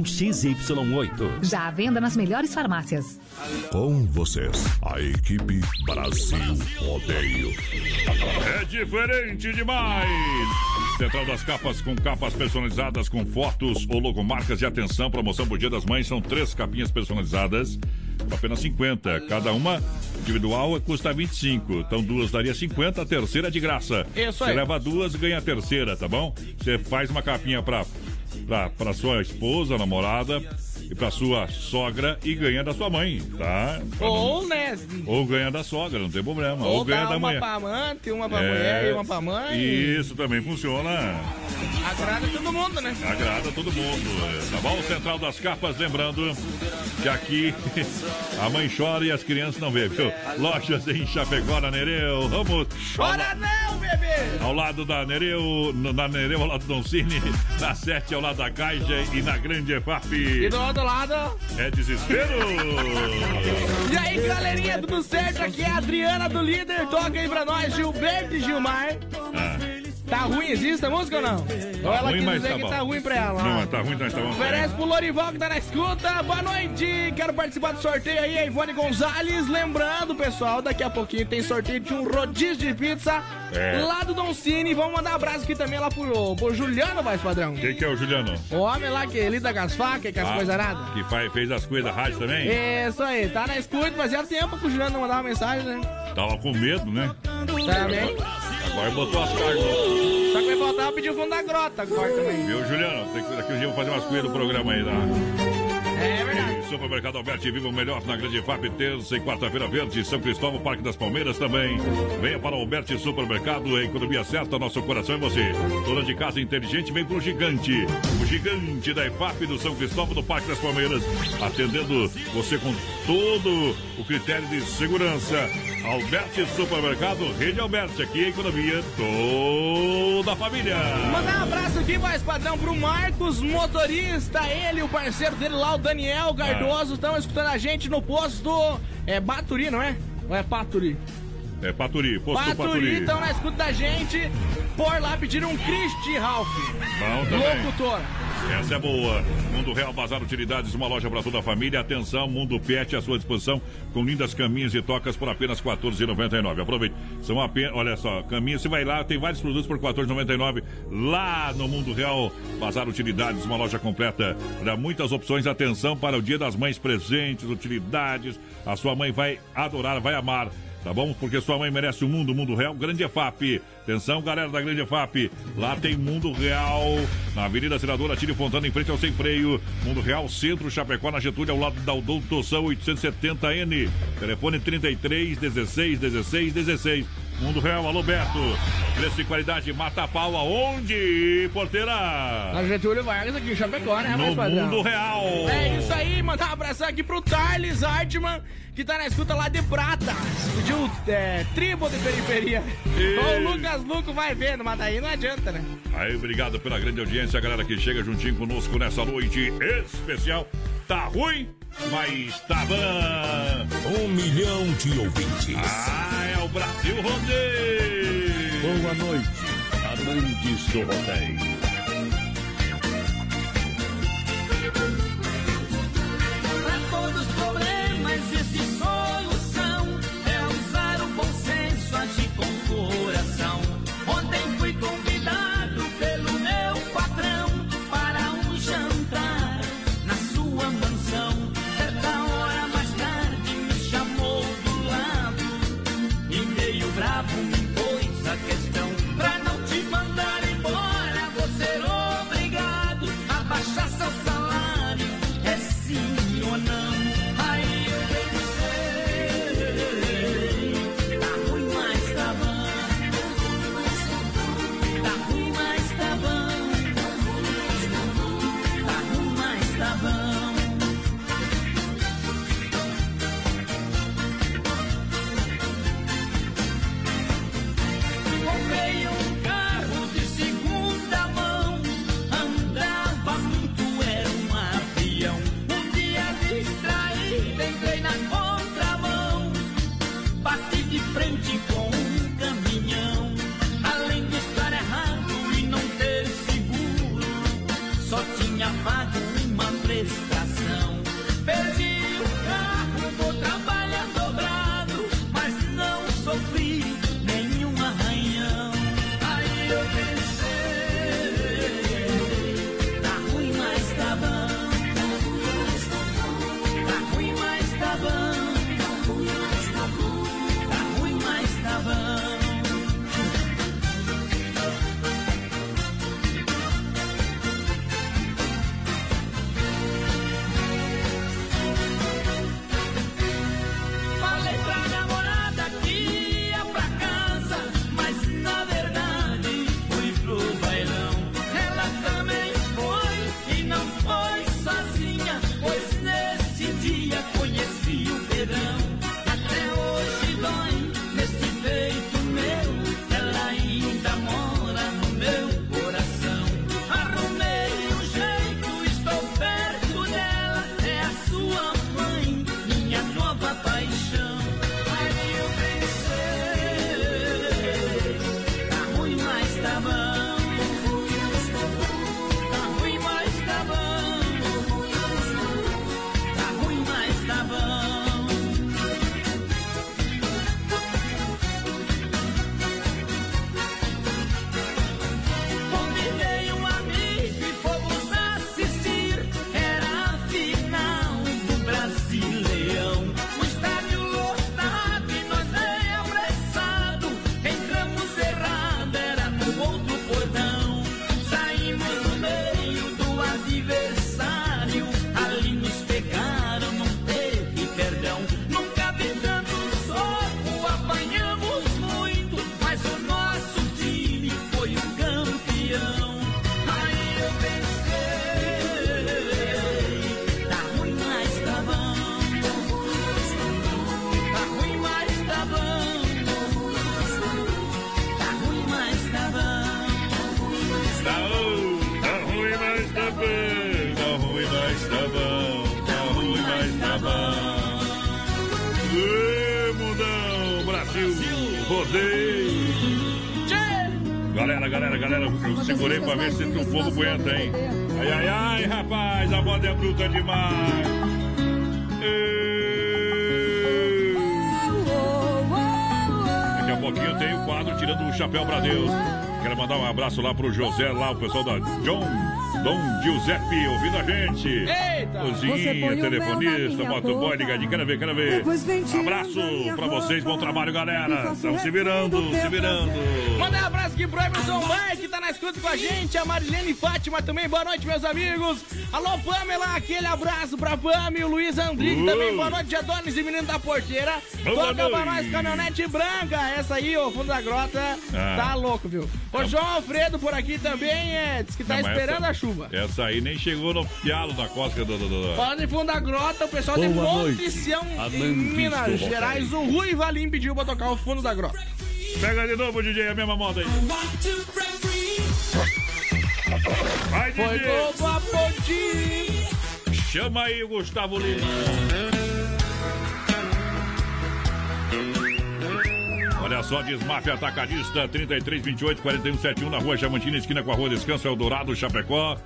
XY8. Já à venda nas melhores farmácias. Com vocês, a equipe Brasil Rodeio. É diferente demais! Central das Capas com capas personalizadas com fotos ou logomarcas e atenção, promoção por Dia das Mães, são três capinhas personalizadas por apenas 50. Cada uma individual custa 25. Então duas daria 50, a terceira é de graça. Isso Você aí. leva duas, ganha a terceira, tá bom? Você faz uma capinha pra, pra sua esposa, namorada e pra sua sogra e ganha da sua mãe, tá? Pra não- Ou, né? Ou ganha da sogra, não tem problema. Ou, Ou ganha da uma mulher. pra amante, uma pra É, mulher e uma pra mãe. Isso também funciona. Agrada todo mundo, né? Agrada todo mundo. é, Tá bom? Central das Capas, lembrando que aqui a mãe chora e as crianças não vê, viu? Lojas em Chapecó, na Nereu. Vamos. Chora não, bebê! Ao lado da Nereu, na Nereu, ao lado do Don Cine, na 7 ao lado da Caixa e na Grande EFAP. E do É desespero! E aí, galerinha, tudo certo? Aqui é a Adriana do Líder. Toca aí pra nós, Gilberto e Gilmar. Ah, Tá ruim, existe a música ou não? ou ela ruim, quis mas dizer tá que bom. tá ruim pra ela. Não, mas tá ruim, nós tá bom. Oferece pro Lorival que tá na escuta. Boa noite. Quero participar do sorteio aí, a Ivone Gonzalez. Lembrando, pessoal, daqui a pouquinho tem sorteio de um rodízio de pizza É. lá do Don Cine. Vamos mandar um abraço aqui também lá pro, pro Juliano, vai, padrão. Quem que é o Juliano? O homem lá que lida com as facas e com as Ah, coisas aradas. Que faz, fez as coisas da rádio também? Isso aí, tá na escuta, fazia tempo que o Juliano não mandava mensagem, né? Tava com medo, né? Também. Agora botou as cartas. Só que vai faltar pedir o fundo da grota agora também. Viu, Juliano? Tem que, daqui um dia eu vou fazer umas coisas do programa aí, tá? É verdade. Supermercado Alberti, viva o melhor na Grande FAP, terça e quarta-feira verde, São Cristóvão, Parque das Palmeiras também. Venha para o Alberti Supermercado, a economia certa, nosso coração é você. Dona de casa inteligente, vem pro gigante. O gigante da EFAP do São Cristóvão, do Parque das Palmeiras, atendendo você com todo o critério de segurança. Alberti Supermercado, Rede Alberti, aqui a economia toda a família. Mandar um abraço aqui, mais padrão, pro Marcos, motorista, ele, o parceiro dele lá, o Daniel Cardoso, estão escutando a gente no posto. É Baturi, não é? Ou é Paturi? É Paturi, posto Paturi, Paturi. estão na escuta da gente. Por lá pediram um Christy Ralph. Bom também. Locutor. Essa é boa. Mundo Real Bazar Utilidades, uma loja para toda a família. Atenção, Mundo Pet à sua disposição, com lindas caminhas e tocas por apenas R$ 14,99. Aproveite. São apenas, olha só, caminhas, você vai lá, tem vários produtos por R$ 14,99 lá no Mundo Real Bazar Utilidades, uma loja completa. Dá muitas opções. Atenção para o Dia das Mães presentes, utilidades. A sua mãe vai adorar, vai amar. Tá bom? Porque sua mãe merece o mundo, mundo real. Grande EFAP. Atenção, galera da Grande EFAP. Lá tem Mundo Real. Na Avenida Senadora Tire Fontana, em frente ao Sem Freio. Mundo Real, Centro Chapecó, na Getúlio, ao lado da Doutoção 870N. Telefone 33 16 16 16. Mundo Real, alô Beto. Preço e qualidade, mata a pau aonde, porteira? Na Getúlio Vargas aqui Chapecó, né, No mundo real. É isso aí, mandar um abração aqui pro Tarles Artman, que tá na escuta lá de prata. Pediu é, tribo de periferia. E- O Lucas Luco vai vendo, mas daí não adianta, né? Aí, obrigado pela grande audiência, a galera que chega juntinho conosco nessa noite especial. Tá ruim, mas tá bom. Um milhão de ouvintes. Ah, é o Brasil Rodeio. Boa noite, amantes do rodeio. Chapéu pra Deus. Quero mandar um abraço lá pro José, lá o pessoal da John, Dom Giuseppe, ouvindo a gente. Eita! Cozinha, telefonista, motoboy, ligadinho, quero ver, quero ver. Abraço pra vocês, bom trabalho, galera. Estão se virando, do se virando. Manda um abraço aqui pro Emerson Vai, que tá na escuta com a gente. A Marilene Fátima também. Boa noite, meus amigos. Alô, Pamela. Aquele abraço pra Pam e o Luiz Andrigo Uh. também. Boa noite, Adonis e menino da porteira. Boa Toca pra noite. nós, caminhonete branca. Essa aí, ó, fundo da grota. Ah. Tá louco, viu? O João Alfredo por aqui também. É, diz que tá Não, esperando essa- a chuva. Essa aí nem chegou no pialo da cosca do. do, do- Falando em fundo da grota, o pessoal de Boa Monte noite. Sião, em Minas Gerais. O Rui Valim pediu pra tocar o fundo da grota. Pega de novo, DJ, a mesma moda aí. Vai, Foi DJ. gol Chama aí o Gustavo Lima. Olha só, Desmaf Atacadista 33 28 41 71 na rua Chamantina, esquina com a rua Descanso Eldorado, Chapecó.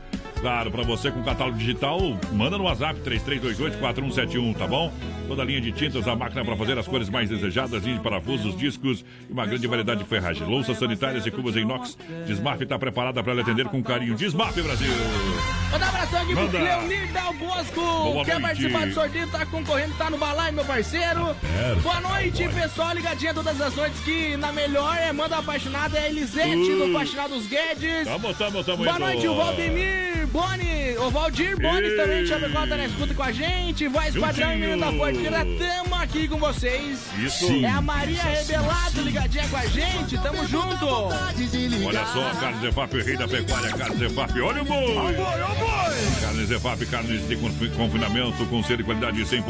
Claro, pra você com catálogo digital, manda no WhatsApp 3328-4171, tá bom? Toda a linha de tintas, a máquina para fazer as cores mais desejadas, linha de parafusos, discos e uma grande variedade de ferragem. Louças sanitárias e cubas em inox. Desmaf está preparada para lhe atender com carinho. Desmaf, Brasil! Manda um abração aqui pro Manda. Leonir Dal Bosco. Boa Quer noite. participar do sorteio, tá concorrendo, tá no balai, meu parceiro. quero. Boa noite, pessoal. Ligadinha todas as noites que na melhor é Manda Apaixonada, é a Elisete Uh. do Apaixonados Guedes. Tamo, tamo, tamo Boa noite, o Valdemir Boni. O Valdir Bones Ei. também, Chapecó, tá na escuta com a gente. Voz Juntinho. padrão e menino da porteira, tamo aqui com vocês. Isso. É a Maria Rebelado ligadinha com a gente, tamo junto. Olha só, Carlos Zefap, rei da pecuária, Carlos Zefap, olha o boi! Carnes Zefap, carnes de confi- confinamento com selo de qualidade 100%.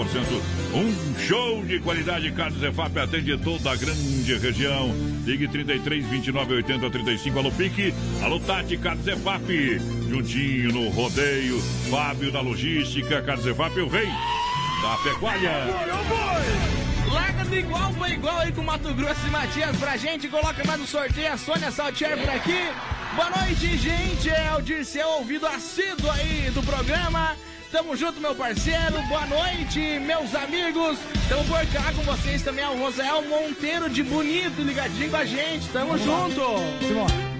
Um show de qualidade, Carnes Zefap atende toda a grande região. Ligue 33 29 80 35, alô Pique, alô Tati, Carnes Zefap, juntinho no rodeio, Fábio da logística, Carnes Zefap, o rei da pecuária. Larga do igual pra igual aí com Mato Grosso e Matias pra gente. Coloca mais no sorteio a Sônia Saltier por aqui. Boa noite, gente. É o Dirceu, ouvido assíduo aí do programa. Tamo junto, meu parceiro. Boa noite, meus amigos. Tamo por cá com vocês também. É o Rosael Monteiro de Bonito ligadinho com a gente. Tamo junto.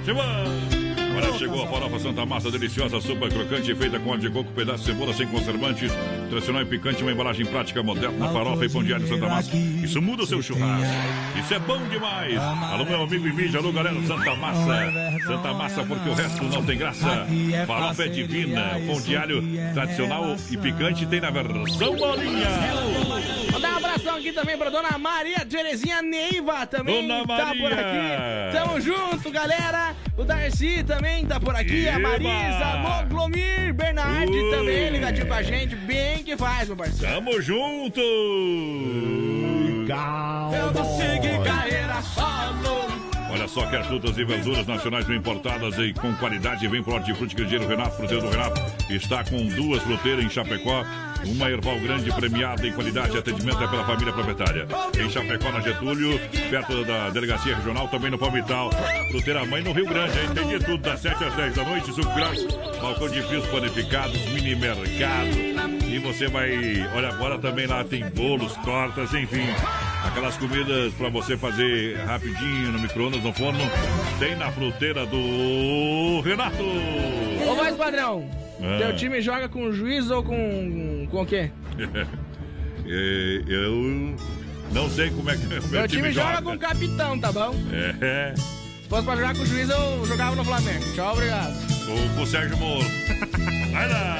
Simão. Agora chegou a farofa Santa Massa deliciosa, super crocante, feita com óleo de coco, pedaço de cebola sem conservantes, tradicional e picante, uma embalagem prática moderna, farofa e pão de alho Santa Massa. Isso muda o seu churrasco. Isso é bom demais. Alô, meu amigo e mídia, alô, galera, Santa Massa. Santa Massa, porque o resto não tem graça. Farofa é divina, pão de alho tradicional e picante tem na versão bolinha. Vou dar abração aqui também pra dona Maria Terezinha Neiva também Dona tá por Maria. aqui. Tamo junto, galera. O Darcy também tá por aqui. A Eba. Marisa, Moglomir, Bernardi Ui. também ligadinho com a gente. Bem que faz, meu parceiro. Tamo junto! Eu vou seguir carreira solo. Olha só, quer frutas e verduras nacionais bem importadas e com qualidade, vem pro Hortifruti Grangeiro Renato, fruteiro do Renato. Está com duas fruteiras em Chapecó, uma Erval Grande premiada em qualidade e atendimento é pela família proprietária. Em Chapecó, na Getúlio, perto da Delegacia Regional, também no Palmital. Fruteira Mãe no Rio Grande, hein? Tem de tudo, das 7 às 10 da noite, suco grátis, balcão de frios panificados, mini mercado. E você vai, olha, agora também lá tem bolos, tortas, enfim. Aquelas comidas pra você fazer rapidinho no micro-ondas, no forno, tem na fruteira do Renato. Ô, mais padrão. Ah. Teu time joga com juiz ou com. com o quê? É, Eu não sei como é que o Meu time joga com capitão, tá bom? É, Se fosse pra jogar com o juiz, eu jogava no Flamengo. Tchau, obrigado. ou com o Sérgio Moro. Vai lá!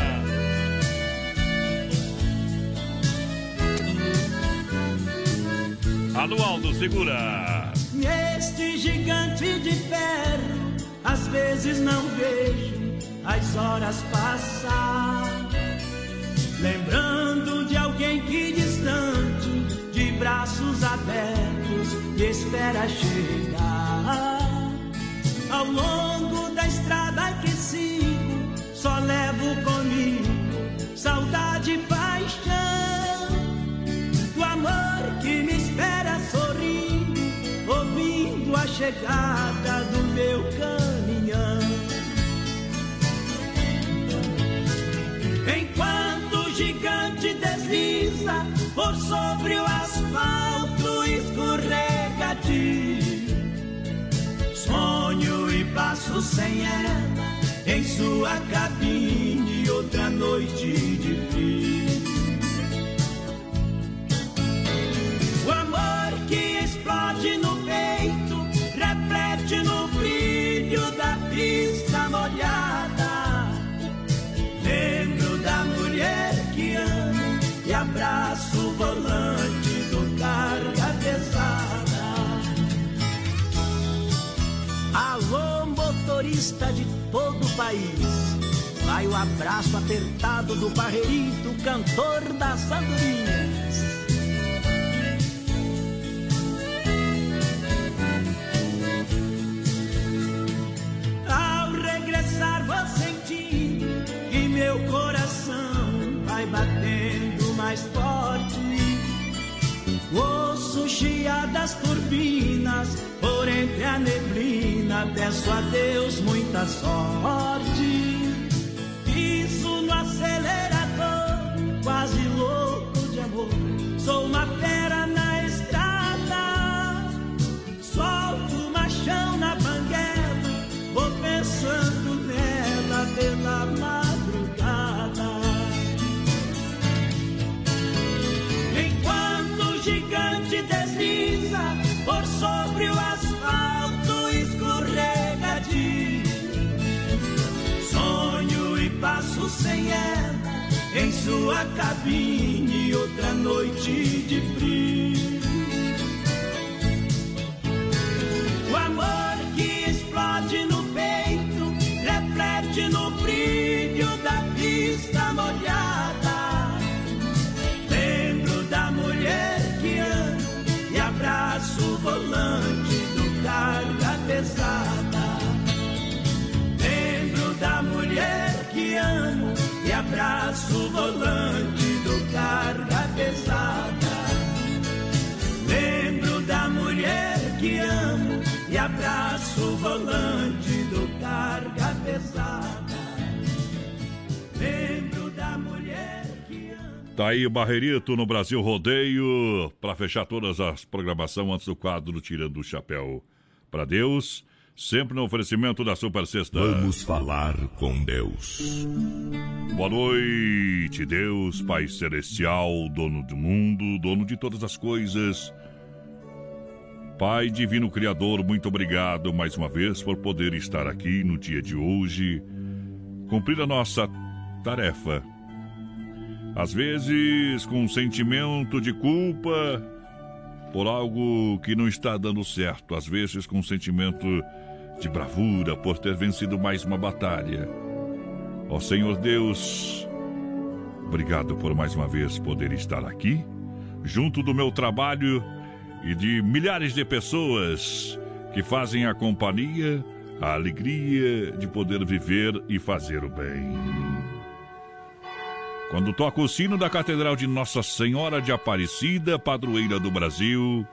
Alô, Aldo, segura! Neste gigante de ferro, às vezes não vejo as horas passar. Lembrando de alguém que distante, de braços abertos, espera chegar. Ao longo da estrada que sigo, só levo comigo saudade e chegada do meu caminhão. Enquanto o gigante desliza por sobre o asfalto escorregadio, sonho e passo sem ela em sua cabine outra noite de frio. O amor que explode no no brilho da pista molhada. Lembro da mulher que amo e abraço o volante do carga pesada. Alô, motorista de todo o país. Vai o abraço apertado do Barreirito, cantor das andorinhas. Meu coração vai batendo mais forte. Ouço chiar das turbinas por entre a neblina. Peço a Deus muita sorte. Piso no acelerador, quase sua cabine outra noite Tá aí o Barreirito no Brasil Rodeio para fechar todas as programação antes do quadro Tirando o Chapéu para Deus, sempre no oferecimento da Super Sexta. Vamos falar com Deus. Boa noite, Deus, Pai Celestial, dono do mundo, dono de todas as coisas. Pai Divino Criador, muito obrigado mais uma vez por poder estar aqui no dia de hoje, cumprir a nossa tarefa às vezes com um sentimento de culpa por algo que não está dando certo, às vezes com um sentimento de bravura por ter vencido mais uma batalha. Ó Senhor Deus, obrigado por mais uma vez poder estar aqui, junto do meu trabalho e de milhares de pessoas que fazem a companhia, a alegria de poder viver e fazer o bem. Quando toca o sino da Catedral de Nossa Senhora de Aparecida, padroeira do Brasil,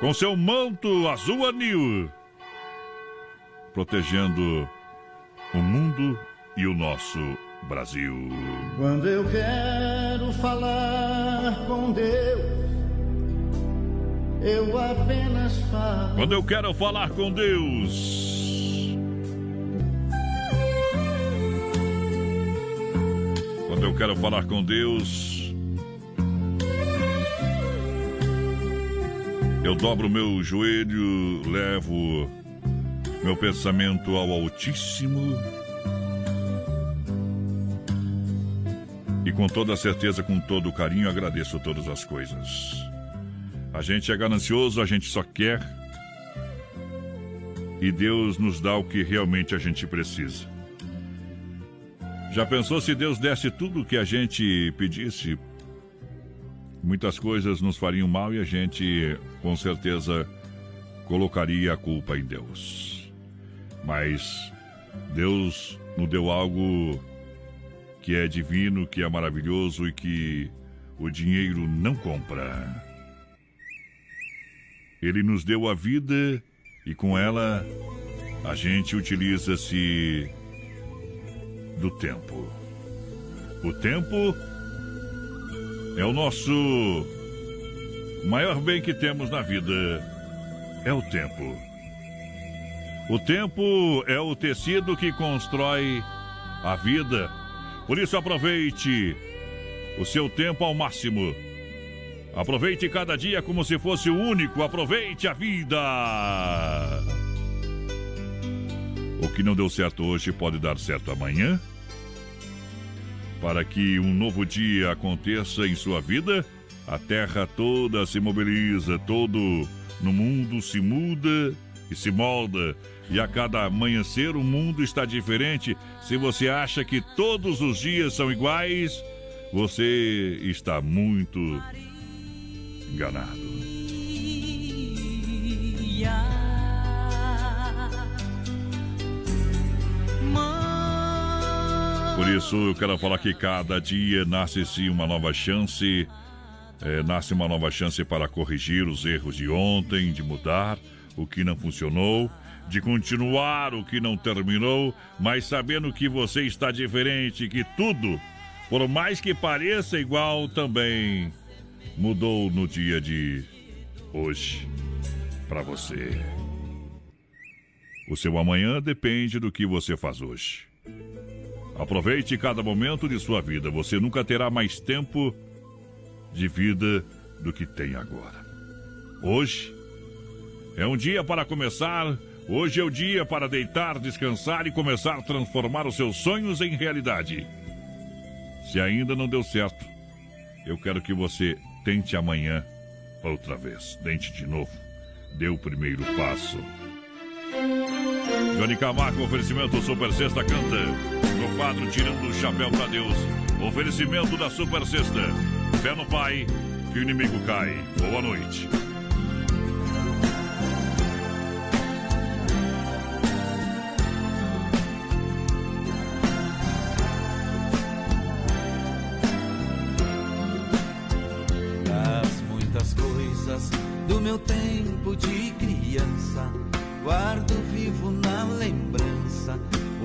com seu manto azul anil, protegendo o mundo e o nosso Brasil. Quando eu quero falar com Deus, eu apenas falo. Quando eu quero falar com Deus, Quando eu quero falar com Deus, eu dobro meu joelho, levo meu pensamento ao Altíssimo e com toda certeza, com todo carinho, agradeço todas as coisas. A gente é ganancioso, a gente só quer e Deus nos dá o que realmente a gente precisa. Já pensou se Deus desse tudo o que a gente pedisse? Muitas coisas nos fariam mal e a gente, com certeza, colocaria a culpa em Deus. Mas Deus nos deu algo que é divino, que é maravilhoso e que o dinheiro não compra. Ele nos deu a vida e com ela a gente utiliza-se do tempo. O tempo é o nosso maior bem que temos na vida. É o tempo. O tempo é o tecido que constrói a vida. Por isso, aproveite o seu tempo ao máximo. Aproveite cada dia como se fosse o único. Aproveite a vida. O que não deu certo hoje pode dar certo amanhã. Para que um novo dia aconteça em sua vida, a terra toda se mobiliza, todo no mundo se muda e se molda. E a cada amanhecer o mundo está diferente. Se você acha que todos os dias são iguais, você está muito enganado. Por isso, eu quero falar que cada dia nasce-se uma nova chance, é, nasce uma nova chance para corrigir os erros de ontem, de mudar o que não funcionou, de continuar o que não terminou, mas sabendo que você está diferente, que tudo, por mais que pareça igual, também mudou no dia de hoje para você. O seu amanhã depende do que você faz hoje. Aproveite cada momento de sua vida. Você nunca terá mais tempo de vida do que tem agora. Hoje é um dia para começar. Hoje é o dia para deitar, descansar e começar a transformar os seus sonhos em realidade. Se ainda não deu certo, eu quero que você tente amanhã outra vez. Tente de novo. Dê o primeiro passo. Johnny Camargo, oferecimento Super Sexta Canta quadro Tirando o Chapéu para Deus. Oferecimento da Super Sexta. Fé no Pai, que o inimigo cai. Boa noite. Das muitas coisas do meu tempo de criança, guardo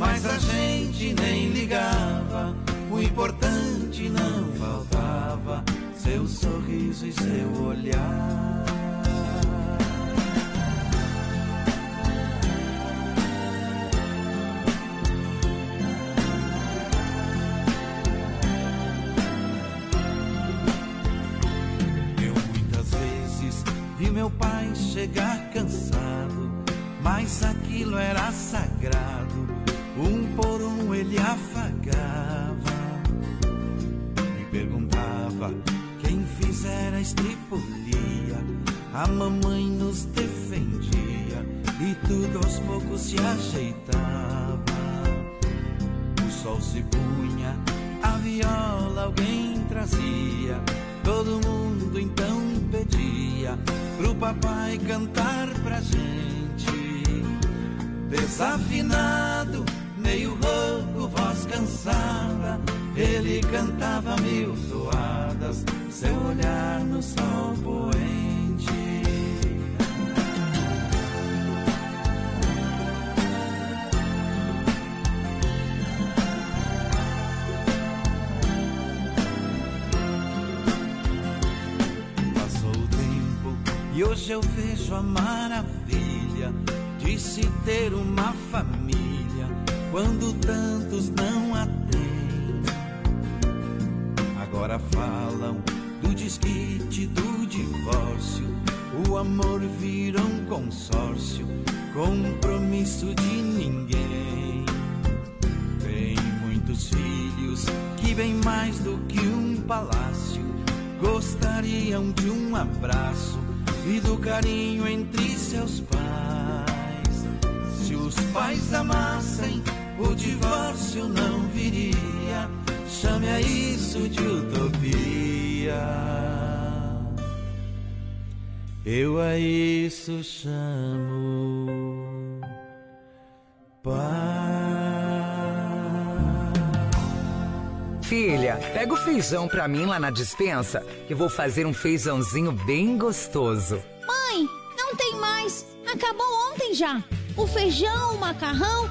mas a gente nem ligava. O importante não faltava, seu sorriso e seu olhar. Eu muitas vezes vi meu pai chegar cansado, mas aquilo era sagrado. Um por um ele afagava. Me perguntava quem fizera a estripulia. A mamãe nos defendia e tudo aos poucos se ajeitava. O sol se punha, a viola alguém trazia. Todo mundo então pedia pro papai cantar pra gente. Desafinado, meio rouco, voz cansada. Ele cantava mil toadas, seu olhar no sol poente. Passou o tempo e hoje eu vejo a maravilha de se ter uma família quando tantos não a têm. Agora falam do desquite, do divórcio. O amor vira um consórcio, compromisso de ninguém. Tem muitos filhos que bem mais do que um palácio gostariam de um abraço e do carinho entre seus pais. Se os pais amassem, o divórcio não viria. Chame a isso de utopia. Eu a isso chamo Filha, pega o feijão pra mim lá na dispensa, que eu vou fazer um feijãozinho bem gostoso. Mãe, não tem mais. Acabou ontem já. O feijão, o macarrão,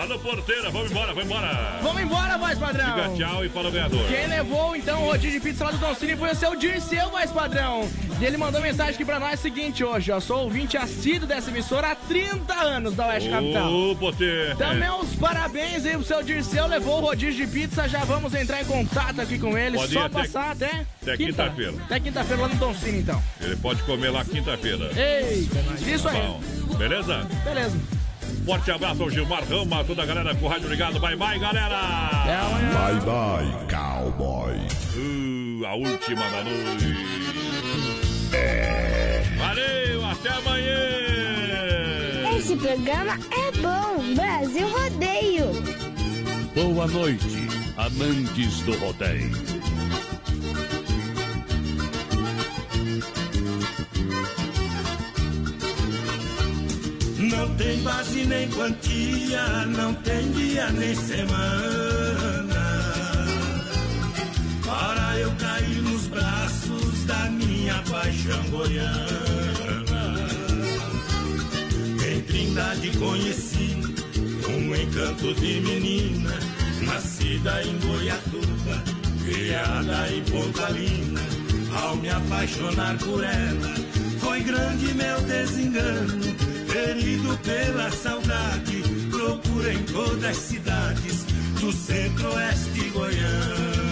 Alô, porteira, vamos embora, vamos embora. Vamos embora, voz padrão. Diga tchau e fala o ganhador. Quem levou então o rodízio de pizza lá do Don Cine foi o seu Dirceu, voz padrão. E ele mandou mensagem aqui pra nós seguinte hoje, ó. Sou ouvinte assíduo dessa emissora há 30 anos da Oeste Capital. Ô, porteira. Também os parabéns aí pro seu Dirceu, levou o rodízio de pizza, já vamos entrar em contato aqui com ele, Pode só até- passar até... até quinta-feira. Até quinta-feira lá no Don Cine, então. Ele pode comer lá quinta-feira. Nós. Isso aí. Bom, beleza? Beleza. Forte abraço ao Gilmar Rama, toda a galera com o rádio ligado. Bye, bye, galera! Bye, bye, cowboy. Uh, a última da noite. É. Valeu, até amanhã! Esse programa é bom. Brasil Rodeio. Boa noite, amantes do rodeio. Não tem base nem quantia, não tem dia nem semana. Para eu cair nos braços da minha paixão goiana. Em Trindade conheci um encanto de menina, nascida em Goiatuba, criada em Pontalina. Ao me apaixonar por ela, foi grande meu desengano, ferido pela saudade. Procura em todas as cidades do centro-oeste goiano.